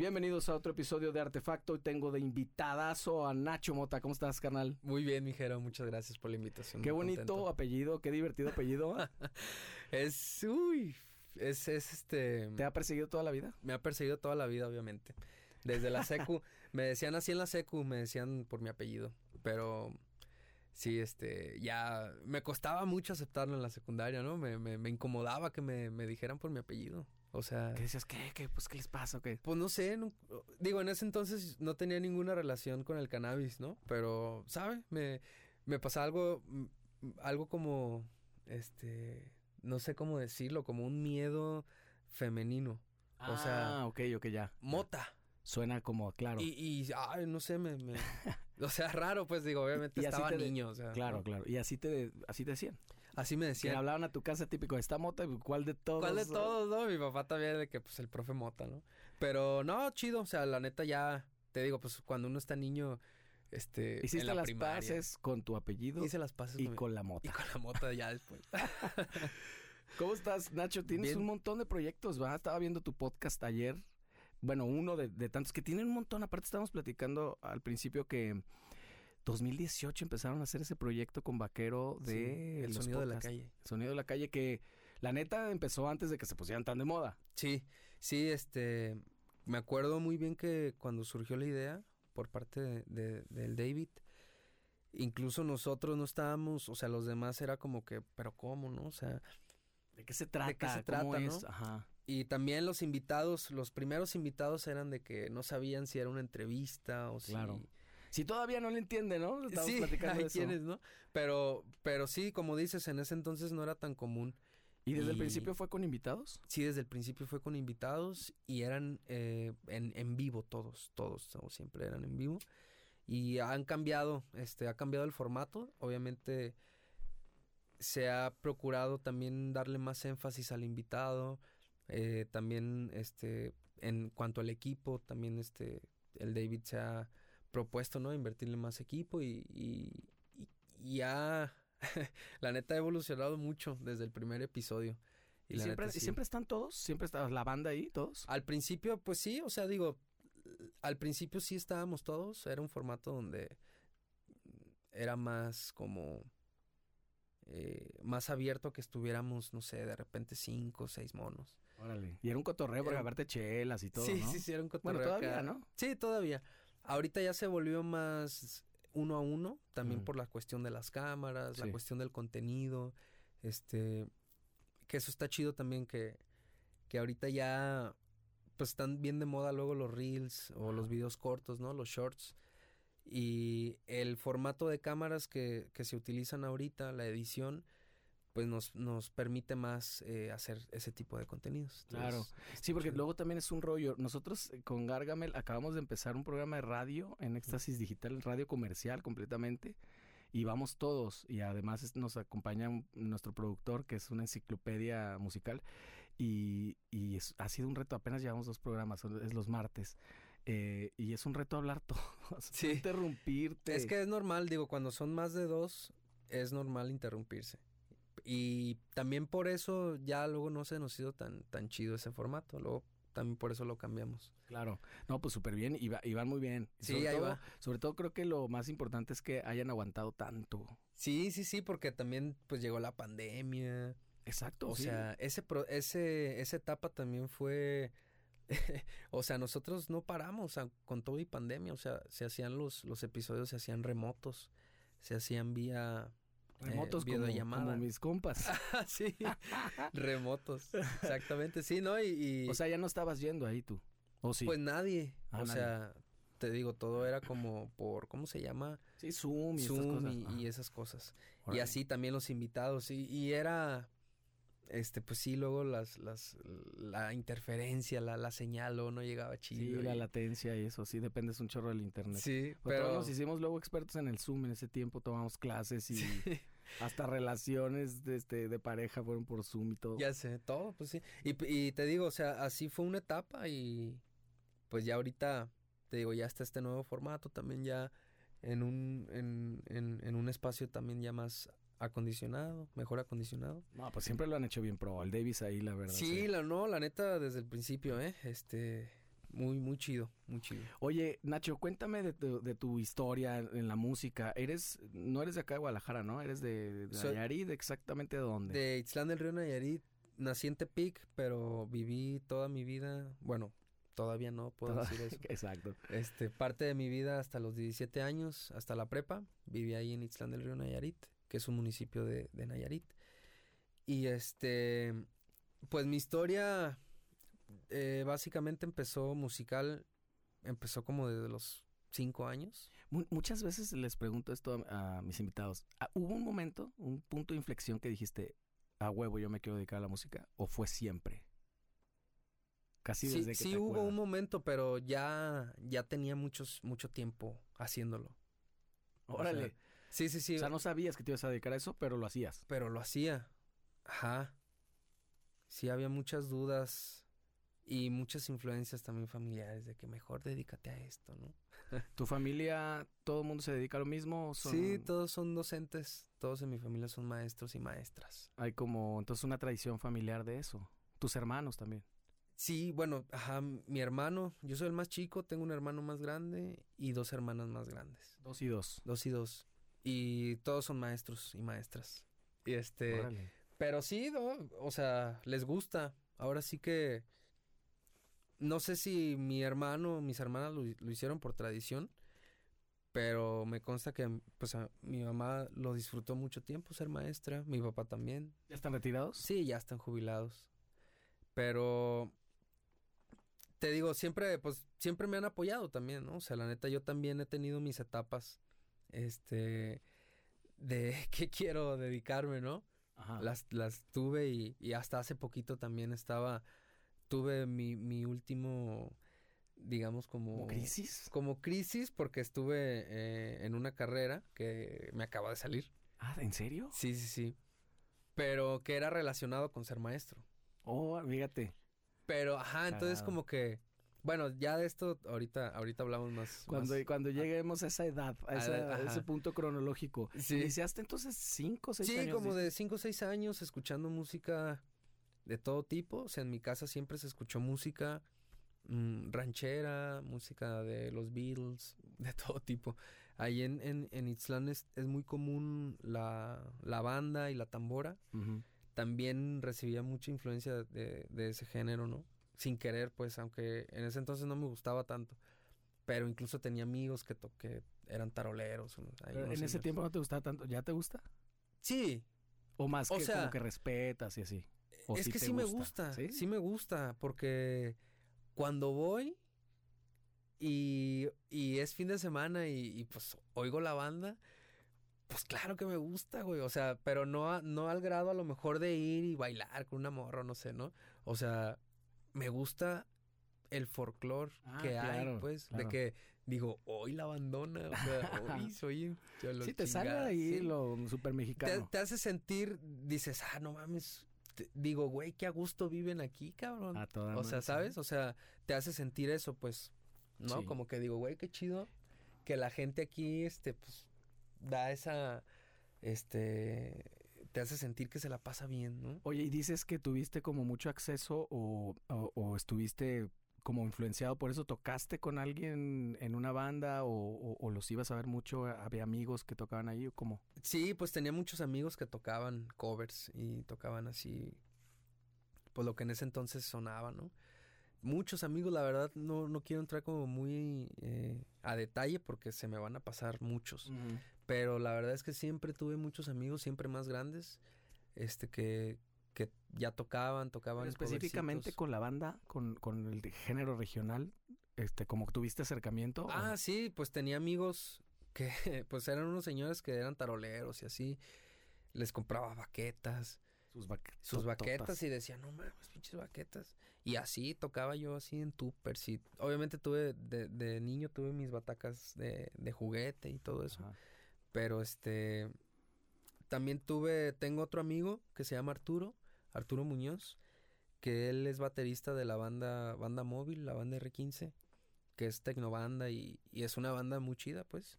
Bienvenidos a otro episodio de Artefacto. Hoy tengo de invitadazo a Nacho Mota. ¿Cómo estás, carnal? Muy bien, mijero. Muchas gracias por la invitación. Qué bonito apellido, qué divertido apellido. es, uy, es, es este... ¿Te ha perseguido toda la vida? Me ha perseguido toda la vida, obviamente. Desde la secu, me decían así en la secu, me decían por mi apellido. Pero sí, este, ya me costaba mucho aceptarlo en la secundaria, ¿no? Me, me, me incomodaba que me, me dijeran por mi apellido. O sea... ¿Qué decías? ¿Qué? ¿Qué? Pues, ¿qué les pasa o qué? Pues no sé, no- digo, en ese entonces no tenía ninguna relación con el cannabis, ¿no? Pero, ¿sabe? Me, me pasaba algo, mm, algo como, este, no sé cómo decirlo, como un miedo femenino. o sea, ah, ok, ok, ya. mota. Suena como, claro. Y, y, ay, no sé, me, me- o sea, raro, pues digo, obviamente Y estaba te niño, o sea. Claro, ¿no? claro. Y así te, así te decían. Así me Que decían. hablaban a tu casa típico, esta mota, ¿cuál de todos? ¿Cuál de todos, no? Mi papá también de que, pues, el profe Mota, ¿no? Pero, no, chido, o sea, la neta ya, te digo, pues, cuando uno está niño, este, Hiciste en la las primaria, paces con tu apellido Hice las paces y mi- con la Y mota. con la mota ya después. ¿Cómo estás, Nacho? Tienes Bien. un montón de proyectos, ¿va? Estaba viendo tu podcast ayer. Bueno, uno de, de tantos que tienen un montón. Aparte, estábamos platicando al principio que 2018 empezaron a hacer ese proyecto con Vaquero de Sí, El Sonido de la. Calle. El sonido de la calle que la neta empezó antes de que se pusieran tan de moda. sí, sí, este, me acuerdo muy bien que cuando surgió la idea por parte de, de- del David, incluso nosotros no estábamos, o sea, los demás era como que, pero ¿cómo, no? O sea, ¿De qué se trata? qué se ¿Cómo trata, no? Ajá. Y también los invitados, los primeros invitados eran de que no sabían si era una entrevista o. Claro. Si todavía no le entiende, ¿no? Estamos sí, platicando hay eso. quienes, ¿no? Pero, pero sí, como dices, en ese entonces no era tan común. ¿Y desde el principio fue con invitados? Sí, desde el principio fue con invitados y eran eh, en, en vivo todos, todos, o siempre eran en vivo. Y han cambiado, este, ha cambiado el formato. Obviamente se ha procurado también darle más énfasis al invitado. eh, también, este, en cuanto al equipo, también este, el David se ha propuesto, ¿no? Invertirle más equipo y, y, y- y ha, la neta ha evolucionado mucho desde el primer episodio. ¿Y, la siempre, neta, y sí. siempre están todos? ¿Siempre está la banda ahí, todos? Al principio, pues sí, o sea, digo, al principio sí estábamos todos, era un formato donde era más como eh, más abierto que estuviéramos, no sé, de repente cinco o seis monos. Órale. Y era un cotorreo Era- verte chelas y todo, sí, ¿no? sí, sí, era un Bueno, cotorreo todavía, acá. ¿no? Sí, todavía. Ahorita ya se volvió más uno a uno, también por la cuestión de las cámaras, Sí. la cuestión del contenido, este, que eso está chido también que, que ahorita ya, pues están bien de moda luego los reels o los videos cortos, ¿no? Los shorts. Y el formato de cámaras que, que se utilizan ahorita, la edición, pues nos, nos permite más eh, hacer ese tipo de contenidos. Claro. Entonces, Sí, porque chido. luego también es un rollo. Nosotros eh, con Gargamel acabamos de empezar un programa de radio en Éxtasis Digital, radio comercial completamente. Y vamos todos. Y además nos acompaña un- nuestro productor, que es una enciclopedia musical. Y, y es- ha sido un reto. Apenas llevamos dos programas, es los martes. Eh, y es un reto hablar todos. Sí. interrumpirte. Es que es normal, digo, cuando son más de dos, es normal interrumpirse. Y también por eso ya luego no se nos hizo tan, tan chido ese formato. Luego también por eso lo cambiamos. Claro. No, pues súper bien y, va- y van muy bien. Sí, sobre ahí todo- va. Sobre todo creo que lo más importante es que hayan aguantado tanto. Sí, sí, sí, porque también pues llegó la pandemia. Exacto. O sí. sea, ese, pro- ese, esa etapa también fue... o sea, nosotros no paramos o sea, con todo y pandemia. O sea, se hacían los, los episodios, se hacían remotos, se hacían vía... eh, remotos como, videollamada. como mis compas. Ah, sí, remotos. Exactamente, sí, ¿no? Y, y, o sea, ya no estabas yendo ahí tú. O sí. pues nadie. Ah, o nadie. sea, te digo, todo era como por, ¿cómo se llama? sí, Zoom y estas Zoom cosas. y, Ah. y esas cosas. Y así también los invitados. Y, y era, este, pues sí, luego las, las, la interferencia, la, la señal, luego no llegaba Sí, chido. la y- latencia y eso, sí, dependes un chorro del internet. Sí, Pero pero... nos hicimos luego expertos en el Zoom en ese tiempo, tomamos clases y Sí. Hasta relaciones de, este, de pareja fueron por Zoom y todo. Ya sé, todo, pues sí. Y, y te digo, o sea, así fue una etapa y pues ya ahorita, te digo, ya está este nuevo formato también ya en un, en, en, en un espacio también ya más acondicionado, mejor acondicionado. No, pues siempre lo han hecho bien pro. El Davis ahí, la verdad. Sí, la no, la neta, desde el principio, ¿eh? Este, muy, muy chido, muy chido. Oye, Nacho, cuéntame de tu, de tu historia en la música. Eres, no eres de acá de Guadalajara, ¿no? Eres de, de Soy- Nayarit, exactamente de dónde. De Itzlán del Río Nayarit, nací en Tepic, pero viví toda mi vida, bueno, todavía no puedo decir eso. Exacto. Este, parte de mi vida hasta los 17 años, hasta la prepa, viví ahí en Itzlán del Río Nayarit, que es un municipio de, de Nayarit. Y este, pues mi historia eh, básicamente empezó musical, empezó como desde los 5 años. Mu- muchas veces les pregunto esto a, a mis invitados. ¿Hubo un momento, un punto de inflexión que dijiste, a huevo, yo me quiero dedicar a la música? ¿O fue siempre? Casi Sí, desde que sí te hubo acuerdas. un momento, pero ya, ya tenía muchos, mucho tiempo haciéndolo. O sea, Órale. sí, sí, sí. o sea, no sabías que te ibas a dedicar a eso, pero lo hacías. pero lo hacía. Ajá. Sí, había muchas dudas y muchas influencias también familiares de que mejor dedícate a esto, ¿no? ¿Tu familia, todo el mundo se dedica a lo mismo? son- Sí, todos son docentes, todos en mi familia son maestros y maestras. Hay como, entonces, una tradición familiar de eso. Tus hermanos también. Sí, bueno, ajá, mi hermano, yo soy el más chico, tengo un hermano más grande y dos hermanas más grandes, Dos y dos. dos y dos. Y todos son maestros y maestras. Y este, Órale. Pero sí, ¿no? O sea, les gusta. Ahora sí que... No sé si mi hermano, mis hermanas lo, lo hicieron por tradición, pero me consta que pues a- mi mamá lo disfrutó mucho tiempo ser maestra, mi papá también. ¿Ya están retirados? Sí, ya están jubilados. Pero te digo, siempre pues siempre me han apoyado también, ¿no? O sea, la neta yo también he tenido mis etapas este de qué quiero dedicarme, ¿no? Ajá. Las, las tuve y, y hasta hace poquito también estaba, tuve mi, mi último, digamos como... ¿Como crisis? Como crisis porque estuve eh, en una carrera que me acaba de salir. Ah, ¿en serio? Sí, sí, sí. Pero que era relacionado con ser maestro. Oh, fíjate. Pero, ajá, entonces como que... Bueno, ya de esto ahorita, ahorita hablamos más. Cuando, más- cuando lleguemos a esa edad, a, esa- ese punto cronológico. Sí. ¿Iniciaste entonces cinco o seis Sí, años? como dices? de 5 o 6 años escuchando música de todo tipo. O sea, en mi casa siempre se escuchó música mm, ranchera, música de los Beatles, de todo tipo. Ahí en, en, en Itzlán es, es muy común la, la banda y la tambora. También recibía mucha influencia de, de ese género, ¿no? Sin querer, pues, aunque en ese entonces no me gustaba tanto. Pero incluso tenía amigos que, que eran taroleros. ahí en ese tiempo no te gustaba tanto. ¿Ya te gusta? Sí, ¿O más O que sea, como que respetas y así? ¿O es sí que te sí me gusta, ¿Sí? ¿Sí? me gusta, porque cuando voy y, y es fin de semana y, y, pues oigo la banda, pues claro que me gusta, güey, o sea, pero no, a- no al grado a lo mejor de ir y bailar con una morra, no sé, ¿no? O sea, me gusta el folclore Ah, que hay, pues, claro. de que digo, hoy la abandona, o sea, hoy soy un cholo Sí, te sale chingada", ahí sí lo súper te, mexicano. te hace sentir, dices, ah, no mames. Te- digo, güey, qué a gusto viven aquí, cabrón. A toda o sea. ¿sabes? O sea, te hace sentir eso, pues, ¿no? Sí. Como que digo, güey, qué chido que la gente aquí, este, pues, da esa, este, te hace sentir que se la pasa bien, ¿no? Oye, y dices que tuviste como mucho acceso o, o- o estuviste como influenciado por eso, ¿tocaste con alguien en una banda o, o- o los ibas a ver mucho? ¿Había amigos que tocaban ahí o cómo? Sí, pues tenía muchos amigos que tocaban covers y tocaban así, pues lo que en ese entonces sonaba, ¿no? Muchos amigos, la verdad, no, no quiero entrar como muy eh, a detalle porque se me van a pasar muchos. Pero la verdad es que siempre tuve muchos amigos, siempre más grandes, este, que, que ya tocaban, tocaban. Pero específicamente con la banda, con, con el género regional, este, como tuviste acercamiento. o- Ah, sí, pues tenía amigos que, pues eran unos señores que eran taroleros y así. Les compraba baquetas. sus, baque- sus baquetas y decía, no mames, pinches baquetas. Y así tocaba yo así en tupers y obviamente tuve, de, de niño tuve mis batacas de, de juguete y todo eso. Ajá. Pero este, también tuve, tengo otro amigo que se llama Arturo, Arturo Muñoz, que él es baterista de la banda, banda móvil, la banda R15, que es tecnobanda y, y es una banda muy chida, pues.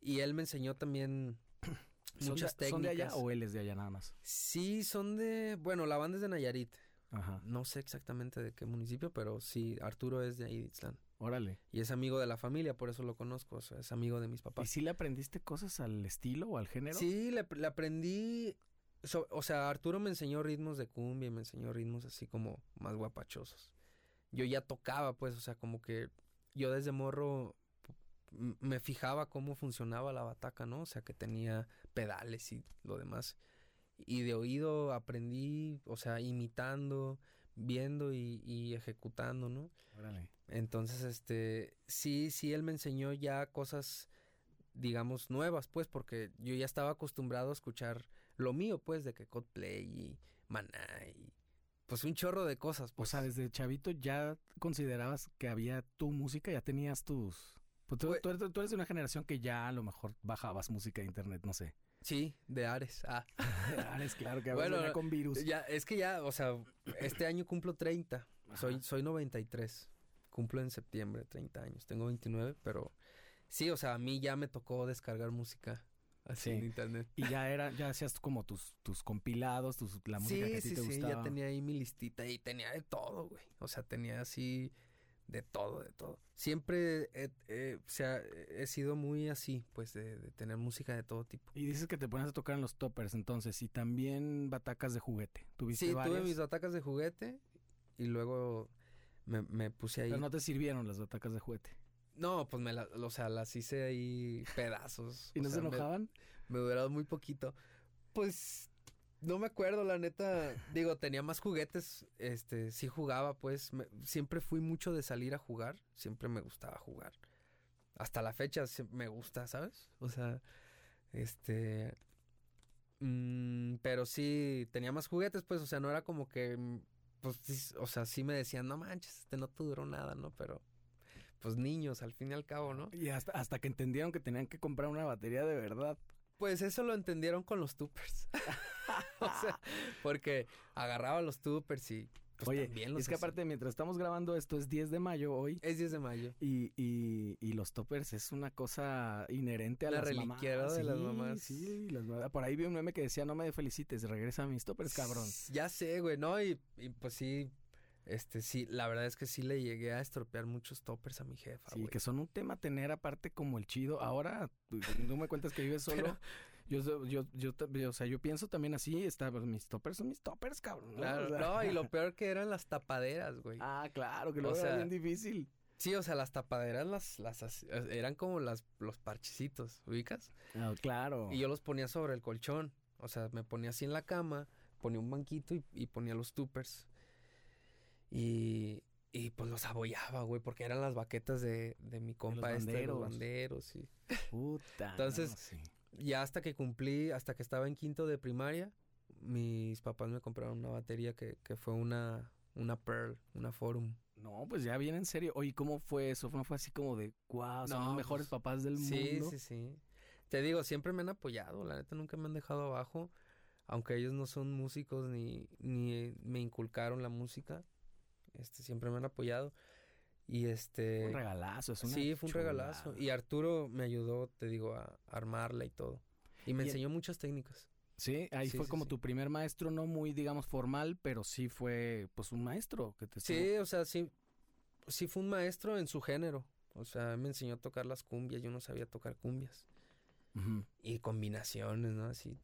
Y él me enseñó también ¿Son muchas de, técnicas. ¿Son de allá o él es de allá nada más? Sí, son de, bueno, la banda es de Nayarit, Ajá. No sé exactamente de qué municipio, pero sí, Arturo es de ahí, de. Órale. Y es amigo de la familia, por eso lo conozco. O sea, es amigo de mis ¿Y papás. sí le aprendiste cosas al estilo o al género? Sí, le, le aprendí. so- o sea, Arturo me enseñó ritmos de cumbia y me enseñó ritmos así como más guapachosos. Yo ya tocaba, pues, o sea, como que yo desde morro me fijaba cómo funcionaba la bataca, ¿no? O sea, que tenía pedales y lo demás. Y de oído aprendí, o sea, imitando, viendo y, y ejecutando, ¿no? Órale. Entonces, este, sí, sí, él me enseñó ya cosas, digamos, nuevas, pues, porque yo ya estaba acostumbrado a escuchar lo mío, pues, de que Coldplay y Maná y, pues, un chorro de cosas, O pues. sea, desde chavito ya considerabas que había tu música, ya tenías tus... Pues tú, Pues- tú eres, tú eres de una generación que ya a lo mejor bajabas música de internet, no sé. Sí, de Ares. Ah, es claro que Bueno, con virus. ya, es que ya, o sea, este año cumplo 30, soy, Ajá. soy 93, cumplo en septiembre 30 años, tengo 29, pero sí, o sea, a mí ya me tocó descargar música así Sí. en internet. Y ya era, ya hacías como tus, tus compilados, tus, la música sí, que a ti sí, te sí, gustaba. ya tenía ahí mi listita y tenía de todo, güey. O sea, tenía así de todo, de todo. Siempre, he- sea, he sido muy así, pues, de, de tener música de todo tipo. Y dices que te pones a tocar en los toppers, entonces, y también batacas de juguete. ¿Tuviste Sí, varias? tuve mis batacas de juguete y luego me, me puse ahí. Pero no te sirvieron las batacas de juguete. No, pues me las, o sea, las hice ahí pedazos. ¿Y no se sea, me- enojaban? Me, duraron muy poquito. Pues no me acuerdo, la neta. Digo, tenía más juguetes. Este, sí jugaba, pues. me- siempre fui mucho de salir a jugar. Siempre me gustaba jugar. Hasta la fecha me gusta, ¿sabes? O sea, este. mm, pero sí, tenía más juguetes, pues. O sea, no era como que. Pues, o sea, sí me decían, no manches, este no te duró nada, ¿no? Pero. Pues niños, al fin y al cabo, ¿no? Y hasta, hasta que entendieron que tenían que comprar una batería de verdad. Pues eso lo entendieron con los tupers. o sea, porque agarraba los tupers y pues Oye, también los es que aparte, mientras estamos grabando esto, es 10 de mayo hoy. es 10 de mayo. Y, y, y los toppers es una cosa inherente a La las mamás. de las mamás. Sí, las mamás. Por ahí vi un meme que decía, no me felicites, regresa a mis toppers, cabrón. Ya sé, güey, ¿no? Y, y, pues sí, este sí, la verdad es que sí le llegué a estropear muchos toppers a mi jefa, Sí, que son un tema tener aparte como el chido. Ahora, tú- no me cuentas que vives solo. Yo, yo, yo, o sea, yo pienso también así, está, pues, mis toppers son mis toppers, cabrón. ¿no? Claro, O sea, no, y lo peor que eran las tapaderas, güey. Ah, claro, que O luego era bien difícil. Sí, o sea, las tapaderas las, las hac- eran como las, los parchecitos, ¿ubicas? Ah, claro. Y yo los ponía sobre el colchón. O sea, me ponía así en la cama, ponía un banquito y, y ponía los tupers. Y, y pues los abollaba, güey, porque eran las baquetas de, de mi compa este, de los banderos. banderos. Y Puta. Entonces, no, sí. ya hasta que cumplí, hasta que estaba en quinto de primaria, mis papás me compraron una batería que, que fue una, una Pearl, una Forum. No, pues ya bien en serio. Oye, ¿cómo fue eso? ¿No fue así como de, wow, son No, los mejores pues, papás del Sí, mundo? sí, sí. Te digo, siempre me han apoyado, la neta nunca me han dejado abajo, aunque ellos no son músicos ni, ni me inculcaron la música, este, siempre me han apoyado. Y este... Un regalazo, es una Sí, fue un regalazo. Y Arturo me ayudó, te digo, a armarla y todo. Y me Y- enseñó muchas técnicas. Sí, ahí Sí, fue sí, como sí. tu primer maestro, no muy, digamos, formal, pero sí fue, pues, un maestro que te estuvo- Sí, o sea, sí, sí fue un maestro en su género. O sea, me enseñó a tocar las cumbias, yo no sabía tocar cumbias. Y combinaciones, ¿no? Así.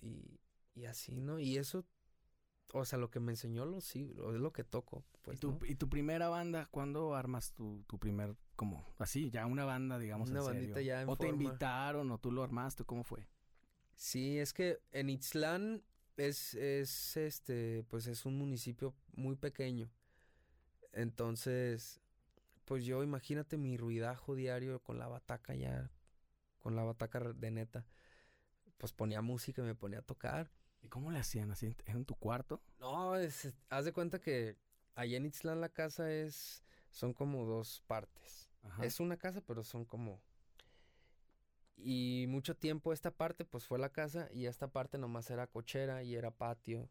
Y, y así, ¿no? Y eso, o sea, lo que me enseñó, lo sí, es lo que toco. Pues, ¿Y, tu, ¿no? y tu primera banda, cuándo armas tu, tu primer, como, así, ya una banda, digamos, Una en serio? bandita ya en ¿O te invitaron, o tú lo armaste, cómo fue? Sí, es que en Itzlán es, es, este, pues es un municipio muy pequeño. Entonces, pues yo imagínate mi ruidajo diario con la bataca ya, con la bataca de neta. Pues ponía música y me ponía a tocar. ¿Y cómo le hacían? ¿Así en, en tu cuarto? No, es, haz de cuenta que allá en Itzlán la casa es, son como dos partes. Ajá. Es una casa, pero son como... Y mucho tiempo esta parte pues fue la casa y esta parte nomás era cochera y era patio.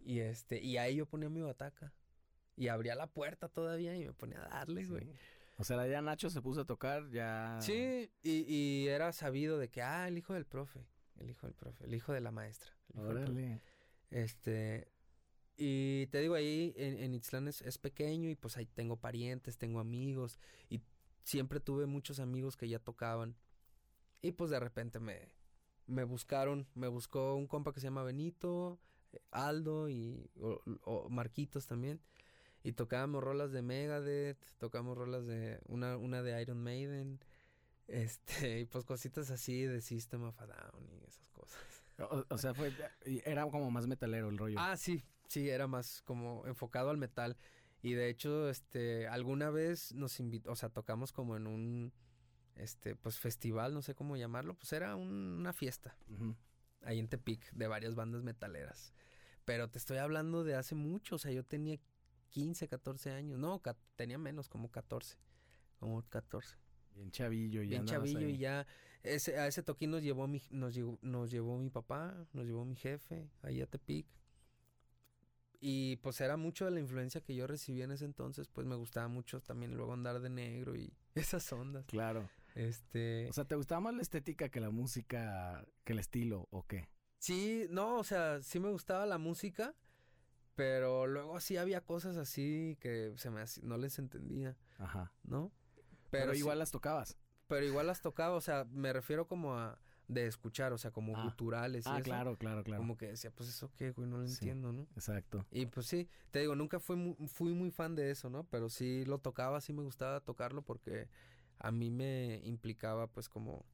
Y este, y ahí yo ponía mi bataca. Y abría la puerta todavía y me ponía a darle, güey. Sí. O sea, ya Nacho se puso a tocar, ya... Sí, y, y era sabido de que, ah, el hijo del profe, el hijo del profe, el hijo de la maestra. Órale. Este, Y te digo, ahí en, en Itzlán es, es pequeño y pues ahí tengo parientes, tengo amigos y siempre tuve muchos amigos que ya tocaban. Y pues de repente me, me buscaron, me buscó un compa que se llama Benito, eh, Aldo y o- o Marquitos también. Y tocábamos rolas de Megadeth, tocábamos rolas de una, una de Iron Maiden, este, y pues cositas así de System of a Down y esas cosas. O, o sea, fue, era como más metalero el rollo. Ah, sí, sí, era más como enfocado al metal. Y de hecho, este, alguna vez nos invitó, o sea, tocamos como en un, este, pues festival, no sé cómo llamarlo, pues era un- una fiesta ahí en Tepic de varias bandas metaleras. Pero te estoy hablando de hace mucho, o sea, yo tenía 15, 14 años, no, tenía menos, como 14, como 14. Bien chavillo. y Bien chavillo ahí. y ya, ese, a ese toquín nos llevó, mi, nos, llevó, nos llevó mi papá, nos llevó mi jefe, ahí a Tepic. Y pues era mucho de la influencia que yo recibí en ese entonces, pues me gustaba mucho también luego andar de negro y esas ondas. Claro. Este, O sea, ¿te gustaba más la estética que la música, que el estilo o qué? sí, no, o sea, sí me gustaba la música, pero luego sí había cosas así que se me no les entendía, Ajá. ¿no? Pero, igual las tocabas. pero igual las tocaba, o sea, me refiero como a de escuchar, o sea, como Ah. guturales y Ah, eso. claro, claro, claro. Como que decía, pues eso qué, güey, no lo Sí. entiendo, ¿no? Exacto. Y pues sí, te digo, nunca fui muy, fui muy fan de eso, ¿no? Pero sí lo tocaba, sí me gustaba tocarlo porque a mí me implicaba pues como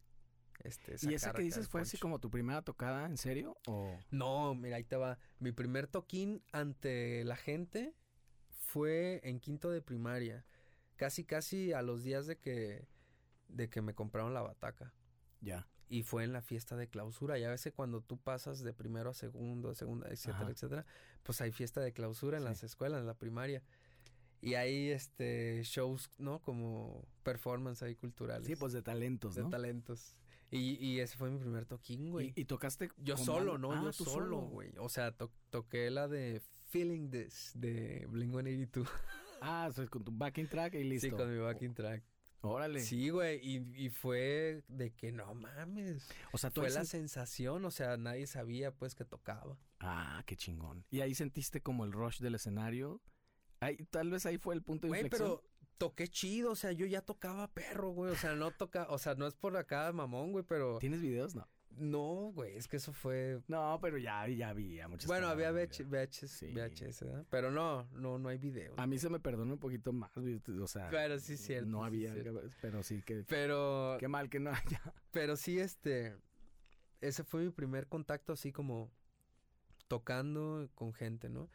este ¿Y esa que dices fue así como tu primera tocada, en serio? ¿O No, mira, ahí te va. Mi primer toquín ante la gente fue en quinto de primaria. Casi, casi a los días de que, de que me compraron la bataca. ya? Y fue en la fiesta de clausura. Ya ves que cuando tú pasas de primero a segundo, a segunda, etcétera, Ajá. etcétera, pues hay fiesta de clausura en Sí. las escuelas, en la primaria. Y hay este shows, ¿no? Como performance ahí culturales. Sí, pues de talentos, de ¿no? talentos. Y, y ese fue mi primer toquín, güey. Y, y tocaste Yo solo, ¿no? Ah, Yo solo, güey. O sea, to- toqué la de Feeling This de Blink-182. Ah, o sea, con tu backing track y listo. Sí, con mi backing track. Órale. Sí, güey. Y, y fue de que no mames. O sea, tú Fue la sen- sensación, o sea, nadie sabía pues que tocaba. Ah, qué chingón. Y ahí sentiste como el rush del escenario. Ahí, tal vez ahí fue el punto de Güey, inflexión. pero toqué chido, o sea, yo ya tocaba perro, güey. O sea, no toca, o sea, no es por acá mamón, güey, pero ¿Tienes videos? No. No, güey, es que eso fue No, pero ya, ya había muchas Bueno, había VH. VHS, Sí. Pero no, no, no hay video. A mí se me perdona un poquito más, güey, o sea. Pero sí cierto, No sí había, cierto. pero sí que. Pero, Qué mal que no haya. pero sí, este, ese fue mi primer contacto así como tocando con gente, ¿no?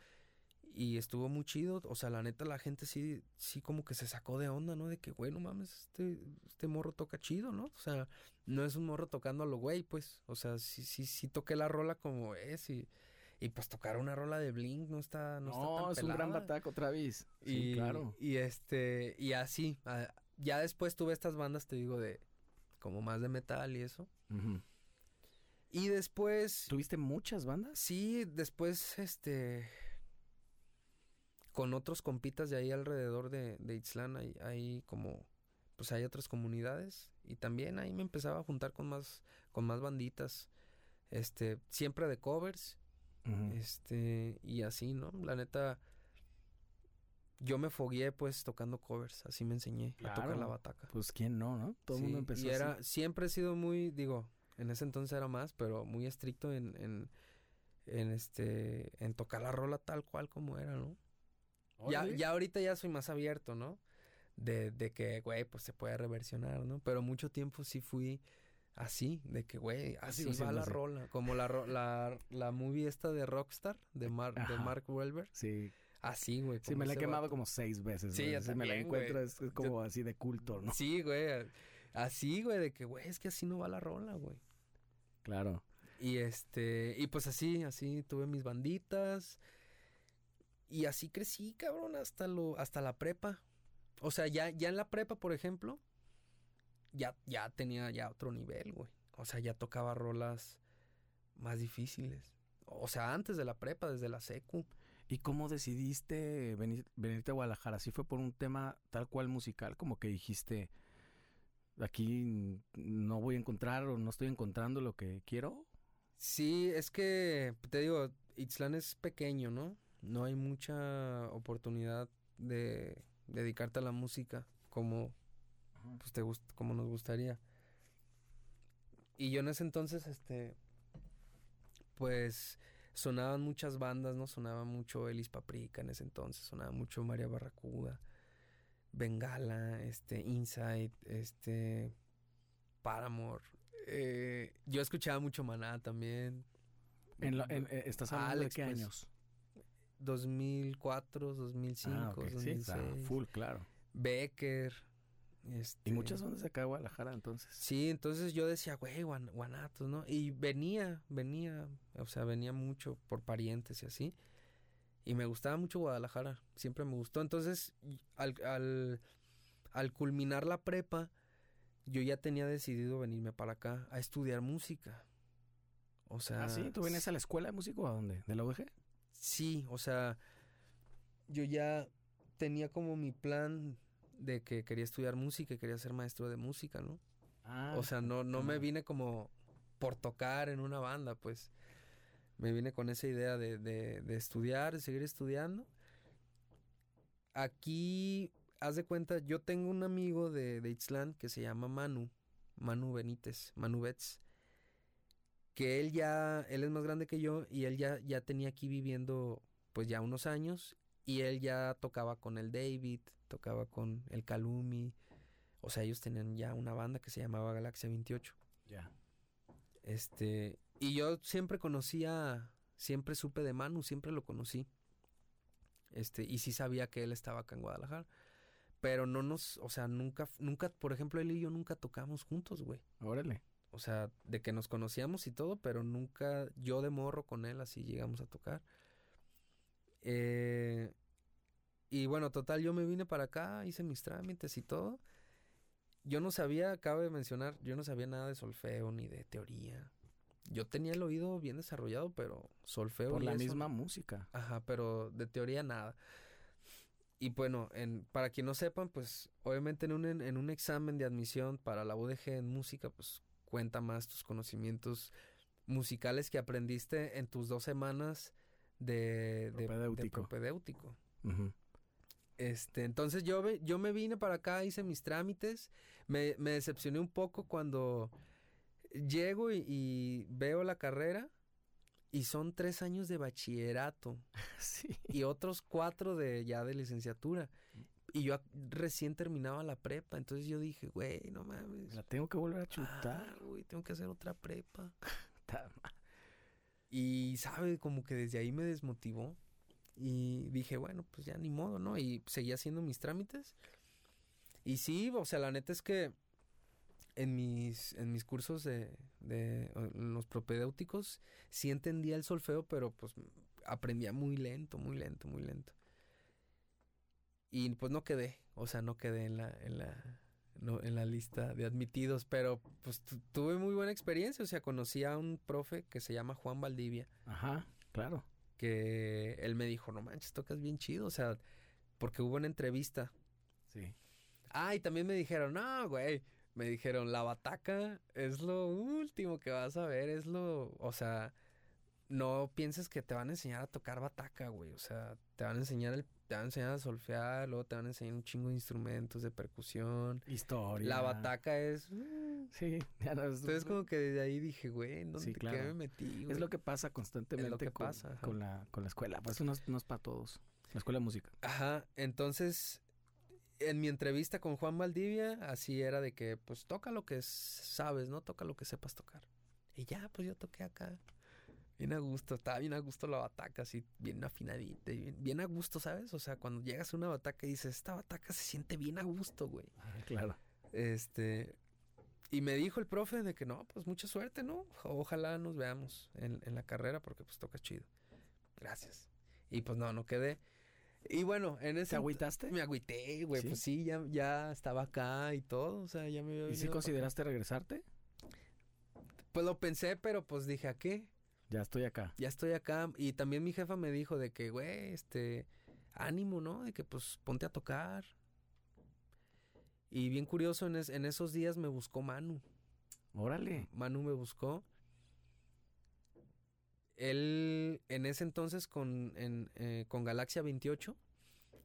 Y estuvo muy chido, o sea, la neta la gente sí, sí como que se sacó de onda, ¿no? De que, güey, no mames, este, este morro toca chido, ¿no? O sea, no es un morro tocando a lo güey, pues, o sea, sí, sí, sí toqué la rola como es y, y pues tocar una rola de Blink no está, no, No, está tan es un gran bataco, Travis. Y, Sí, claro. y este, y así, ah, ya después tuve estas bandas, te digo, de como más de metal y eso. Y después, ¿Tuviste muchas bandas? sí, después, este, con otros compitas de ahí alrededor de, de Itzlán, hay, hay como, pues hay otras comunidades. Y también ahí me empezaba a juntar con más, con más banditas, este, siempre de covers. Este, y así, ¿no? La neta, yo me fogueé pues tocando covers, así me enseñé a tocar la bataca. Pues quién no, ¿no? Todo el mundo empezó y así. era, siempre he sido muy, digo, en ese entonces era más, pero muy estricto en, en, en este, en tocar la rola tal cual como era, ¿no? Ya, ya ahorita ya soy más abierto, ¿no? De, de que, güey, pues se puede reversionar, ¿no? Pero mucho tiempo sí fui así, de que, güey, Ah, así va la así. rola. Como la, la, la movie esta de Rockstar, de, Mar- de. Mark Wahlberg. Sí, Así, güey. sí, me la he quemado como seis veces. Sí, yo Si me la encuentro es, es como así de culto, ¿no? Sí, güey. Así, güey, de que, güey, es que así no va la rola, güey. Claro. Y este, y pues así, así tuve mis banditas. Y así crecí, cabrón, hasta lo, hasta la prepa. O sea, ya, ya en la prepa, por ejemplo, ya, ya tenía ya otro nivel, güey. O sea, ya tocaba rolas más difíciles. O sea, antes de la prepa, desde la secu. ¿Y cómo decidiste venir, venirte a Guadalajara? ¿Sí fue por un tema tal cual musical? Como que dijiste, aquí no voy a encontrar o no estoy encontrando lo que quiero. Sí, es que, te digo, Itzlán es pequeño, ¿no? No hay mucha oportunidad de dedicarte a la música como pues te como nos gustaría. Y yo en ese entonces este pues sonaban muchas bandas, ¿no? Sonaba mucho Elis Paprika en ese entonces, sonaba mucho María Barracuda, Bengala, este, Inside, este, Paramore. Eh, yo escuchaba mucho Maná también. En, eh, ¿Estás hablando de qué pues, años? 2004, 2005, ah, 2006. Sí, full, claro. Becker. y muchas bandas de acá de Guadalajara, entonces. Sí, entonces yo decía, güey, guanatos, ¿no? Y venía, venía, o sea, venía mucho por parientes y así. Y me gustaba mucho Guadalajara, siempre me gustó. Entonces, al, al, al culminar la prepa, yo ya tenía decidido venirme para acá a estudiar música. O sea... ¿Ah, sí? ¿Tú vienes a la escuela de música o a dónde? ¿De la UG? Sí, o sea, yo ya tenía como mi plan de que quería estudiar música y quería ser maestro de música, ¿no? Ah, o sea, no, no me vine como por tocar en una banda, pues me vine con esa idea de, de, estudiar, de seguir estudiando. Aquí, haz de cuenta, yo tengo un amigo de, de Itzland que se llama Manu, Manu Benítez, Manu Betts, que él ya, él es más grande que yo y él ya, ya tenía aquí viviendo pues ya unos años y él ya tocaba con el David, tocaba con el Calumi, o sea, ellos tenían ya una banda que se llamaba Galaxia 28. Ya. Este, y yo siempre conocía, siempre supe de Manu, siempre lo conocí. Este, y sí sabía que él estaba acá en Guadalajara. Pero no nos, o sea, nunca, nunca, por ejemplo, él y yo nunca tocamos juntos, güey. Órale. O sea, de que nos conocíamos y todo, pero nunca, yo de morro con él así llegamos a tocar. Eh, y bueno, total, yo me vine para acá, hice mis trámites y todo. Yo no sabía, cabe mencionar, yo no sabía nada de solfeo ni de teoría yo tenía el oído bien desarrollado, pero solfeo. Por la misma música. Ajá, pero de teoría nada. Y bueno, en, para quien no sepan, pues obviamente en un, en un examen de admisión para la UDG en música, pues cuenta más tus conocimientos musicales que aprendiste en tus dos semanas de propedéutico. Este, entonces yo, yo me vine para acá, hice mis trámites, me, me decepcioné un poco cuando llego y, veo la carrera y son tres años de bachillerato. Sí. Y otros cuatro de ya de licenciatura. Y yo recién terminaba la prepa. Entonces yo dije, güey, no mames. La tengo que volver a chutar. Ah, güey, tengo que hacer otra prepa. y, ¿sabe? Como que desde ahí me desmotivó. Y dije, bueno, pues ya ni modo, ¿no? Y seguí haciendo mis trámites. Y sí, o sea, la neta es que en mis, en mis cursos de, de los propedéuticos sí entendía el solfeo, pero pues aprendía muy lento, muy lento, muy lento. Y pues no quedé, o sea, no quedé en la, en la, no, en la lista de admitidos, pero pues tuve muy buena experiencia, o sea, conocí a un profe que se llama Juan Valdivia. Ajá, claro. Que él me dijo, no manches, tocas bien chido, o sea, porque hubo una entrevista. Sí. Ah, y también me dijeron, no, güey, me dijeron, la bataca es lo último que vas a ver, es lo, o sea, no pienses que te van a enseñar a tocar bataca, güey, o sea, te van a enseñar el te van a enseñar a solfear, luego te van a enseñar un chingo de instrumentos de percusión. Historia. La bataca es... Sí, ya no es... Entonces como que desde ahí dije, güey, ¿dónde sí, claro. me metí? Es lo que pasa constantemente lo que con, pasa, con, la, con la escuela. Pues eso no, no es para todos. La escuela de música. Ajá, entonces en mi entrevista con Juan Valdivia, así era de que, pues toca lo que sabes, ¿no? Toca lo que sepas tocar. Y ya, pues yo toqué acá. Bien a gusto, estaba bien a gusto la bataca, así, bien afinadita, bien, bien a gusto, ¿sabes? O sea, cuando llegas a una bataca y dices, esta bataca se siente bien a gusto, güey. Claro. Este, y me dijo el profe de que no, pues mucha suerte, ¿no? Ojalá nos veamos en, en la carrera porque pues toca chido. Gracias. Y pues no, no quedé. Y bueno, en ese... ¿Te agüitaste? Me agüité, güey. Pues sí, ya, ya estaba acá y todo. O sea, ya me ¿Y si consideraste regresarte? Pues lo pensé, pero pues dije, ¿a qué? Ya estoy acá. Ya estoy acá. Y también mi jefa me dijo de que, güey, este... Ánimo, ¿no? De que pues ponte a tocar. Y bien curioso, en, en esos días me buscó Manu. Órale. Manu me buscó. él en ese entonces con, en, eh, con Galaxia 28,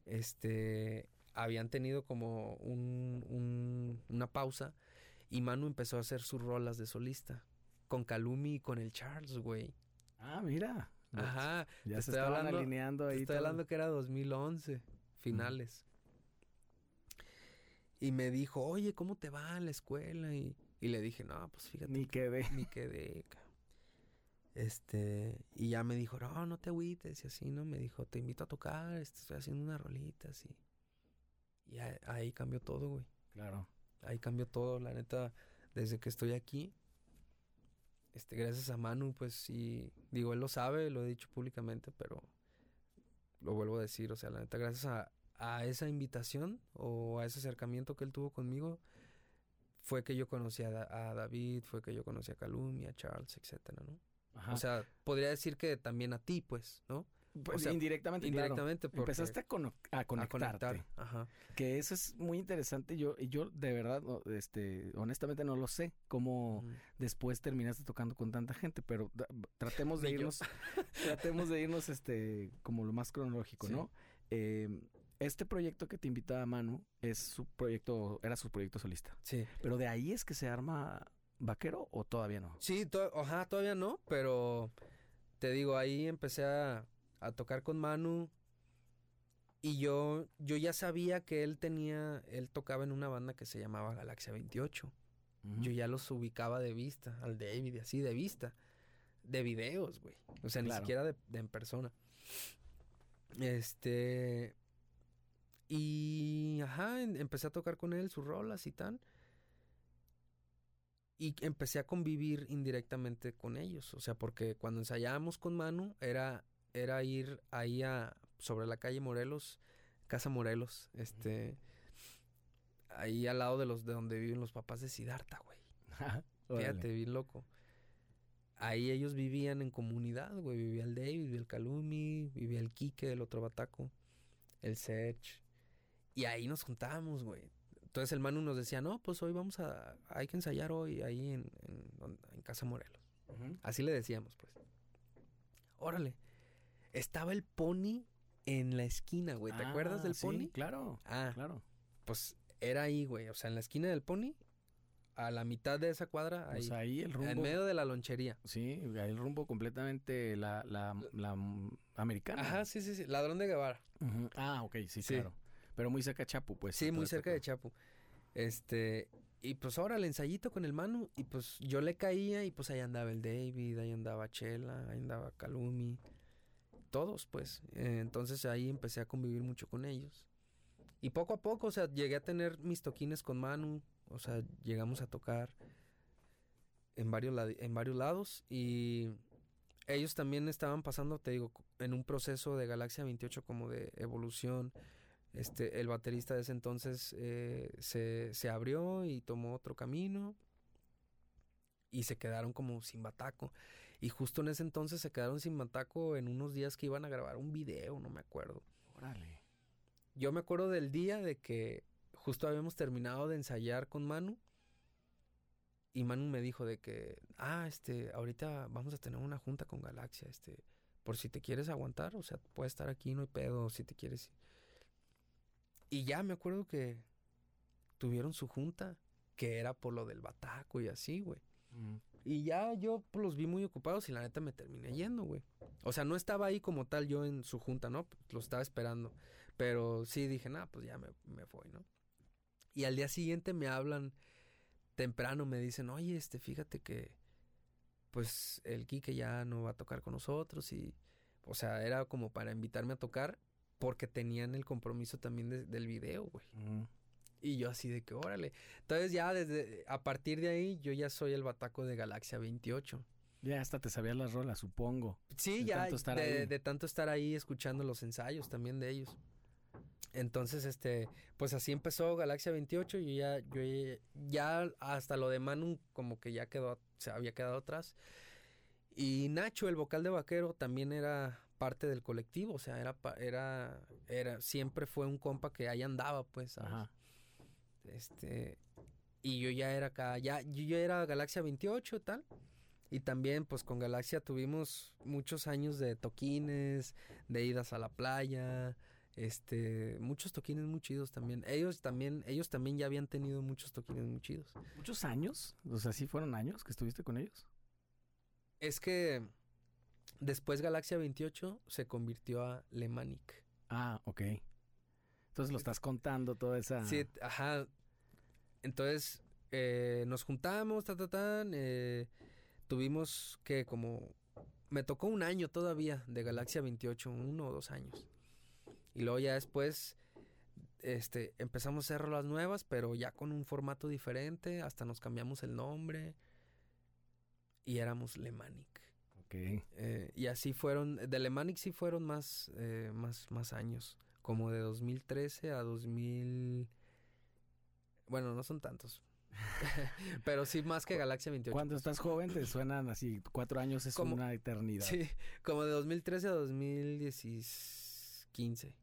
este, habían tenido como un, un- una pausa y Manu empezó a hacer sus rolas de solista con Calumi y con el Charles, güey. Ah, mira. Ajá, Ya te se estoy estaban hablando- alineando te ahí. estoy todo. hablando que era 2011, finales. Y me dijo, oye, ¿cómo te va en la escuela? Y, y le dije, no, pues fíjate Ni quedé. ni quedé. ca". Este, y ya me dijo, no, no te agüites, y así, ¿no? Me dijo, te invito a tocar, este, estoy haciendo unas rolitas, y, y ahí cambió todo, güey. Claro. Ahí cambió todo, la neta, desde que estoy aquí. Este, gracias a Manu, pues sí, digo, él lo sabe, lo he dicho públicamente, pero lo vuelvo a decir, o sea, la neta, gracias a, a esa invitación o a ese acercamiento que él tuvo conmigo, fue que yo conocí a, Da- a David, fue que yo conocí a Calumi, a Charles, etcétera, ¿no? Ajá. O sea, podría decir que también a ti, pues, ¿no? Pues, o sea, indirectamente. Indirectamente, Empezaste a, cono- a a conectarte. conectar. Ajá. Que eso es muy interesante. Yo, y yo de verdad, este, honestamente no lo sé cómo después terminaste tocando con tanta gente, pero tratemos de irnos, tratemos de irnos, este, como lo más cronológico, Sí. ¿no? Eh, este proyecto que te invitaba Manu es su proyecto, era su proyecto solista. Sí. Pero de ahí es que se arma Vaquero o todavía no. Sí, to- ajá, todavía no, pero te digo, ahí empecé a, a tocar con Manu y yo, yo ya sabía que él tenía, él tocaba en una banda que se llamaba Galaxia 28. Ujú. Yo ya los ubicaba de vista, al David así, de vista, de videos, güey. O sea, ni siquiera de, de en persona. Este... Y, ajá, empecé a tocar con él sus rolas y tal. Y empecé a convivir indirectamente con ellos. O sea, porque cuando ensayábamos con Manu era, era ir ahí a, sobre la calle Morelos, Casa Morelos, este, ahí al lado de los de donde viven los papás de Siddhartha, güey. Fíjate, bien loco. Ahí ellos vivían en comunidad, güey. Vivía el David, vivía el Calumi, vivía el Quique, el otro bataco, el Sech. Y ahí nos juntábamos, güey. Entonces el Manu nos decía, no, pues hoy vamos a, hay que ensayar hoy ahí en, en, Casa Morelos. Así le decíamos, pues. Órale. Estaba el pony en la esquina, güey. ¿Te acuerdas Ah, del sí, pony? Claro, Ah, claro. pues era ahí, güey. O sea, en la esquina del pony, a la mitad de esa cuadra, ahí. O sea, ahí el rumbo. en medio de la lonchería. Sí, ahí el rumbo completamente la, la, la, americana. Ajá, sí, sí, sí. Ladrón de Guevara. Ah, ok, sí, Sí. claro. Pero muy cerca de Chapu, pues. Sí, muy cerca de. Chapo. Este, y pues ahora el ensayito con el Manu, y pues yo le caía, y pues ahí andaba el David, ahí andaba Chela, ahí andaba Calumi, todos, pues. Eh, entonces ahí empecé a convivir mucho con ellos. Y poco a poco, o sea, llegué a tener mis toquines con Manu, o sea, llegamos a tocar en varios, en varios lados, y ellos también estaban pasando, te digo, en un proceso de Galaxia 28 como de evolución. Este, el baterista de ese entonces eh, se, se abrió y tomó otro camino y se quedaron como sin bataco. Y justo en ese entonces se quedaron sin bataco en unos días que iban a grabar un video, no me acuerdo. Órale. Yo me acuerdo del día de que justo habíamos terminado de ensayar con Manu y Manu me dijo de que, ah, este, ahorita vamos a tener una junta con Galaxia, este, por si te quieres aguantar, o sea, puedes estar aquí, no hay pedo, si te quieres. Y ya me acuerdo que tuvieron su junta, que era por lo del bataco y así, güey. Ujú. Y ya yo pues, los vi muy ocupados y la neta me terminé yendo, güey. O sea, no estaba ahí como tal yo en su junta, ¿no? Lo estaba esperando. Pero sí dije, nada, pues ya me, me voy, ¿no? Y al día siguiente me hablan temprano, me dicen, oye, este, fíjate que pues el Quique ya no va a tocar con nosotros y, o sea, era como para invitarme a tocar porque tenían el compromiso también de- del video, güey. Y yo así de que, órale. Entonces ya desde, a partir de ahí, yo ya soy el bataco de Galaxia 28. Ya hasta te sabías las rolas, supongo. Sí, De ya tanto estar de, ahí. de tanto estar ahí escuchando los ensayos también de ellos. Entonces, este, pues así empezó Galaxia 28 y ya, yo ya- hasta lo de Manu como que ya quedó, se había quedado atrás. Y Nacho, el vocal de Vaquero, también era parte del colectivo, o sea, era, era, era, siempre fue un compa que ahí andaba, pues, ¿sabes? Ajá. Este, y yo ya era acá, ya, yo ya era Galaxia 28 y tal. Y también, pues con Galaxia tuvimos muchos años de toquines, de idas a la playa, este, muchos toquines muy chidos también. Ellos también, ellos también ya habían tenido muchos toquines muy chidos. ¿Muchos años? O sea, ¿sí fueron años que estuviste con ellos? Es que después Galaxia 28 se convirtió a Lemanic. Ah, ok. Entonces lo estás contando toda esa... Sí, ajá. Entonces eh, nos juntamos, ta, ta, tan, eh, tuvimos que como... Me tocó un año todavía de Galaxia 28, uno o dos años. Y luego ya después este, empezamos a hacer las nuevas, pero ya con un formato diferente, hasta nos cambiamos el nombre y éramos Lemanic. Ok. Eh, y así fueron, de Lemanic sí fueron más, eh, más, más años, como de 2013 a 2000... Bueno, no son tantos. Pero sí más que Galaxia 28. Cuando estás joven te suenan así, cuatro años es Como- una eternidad. Sí, como de 2013 a 2015.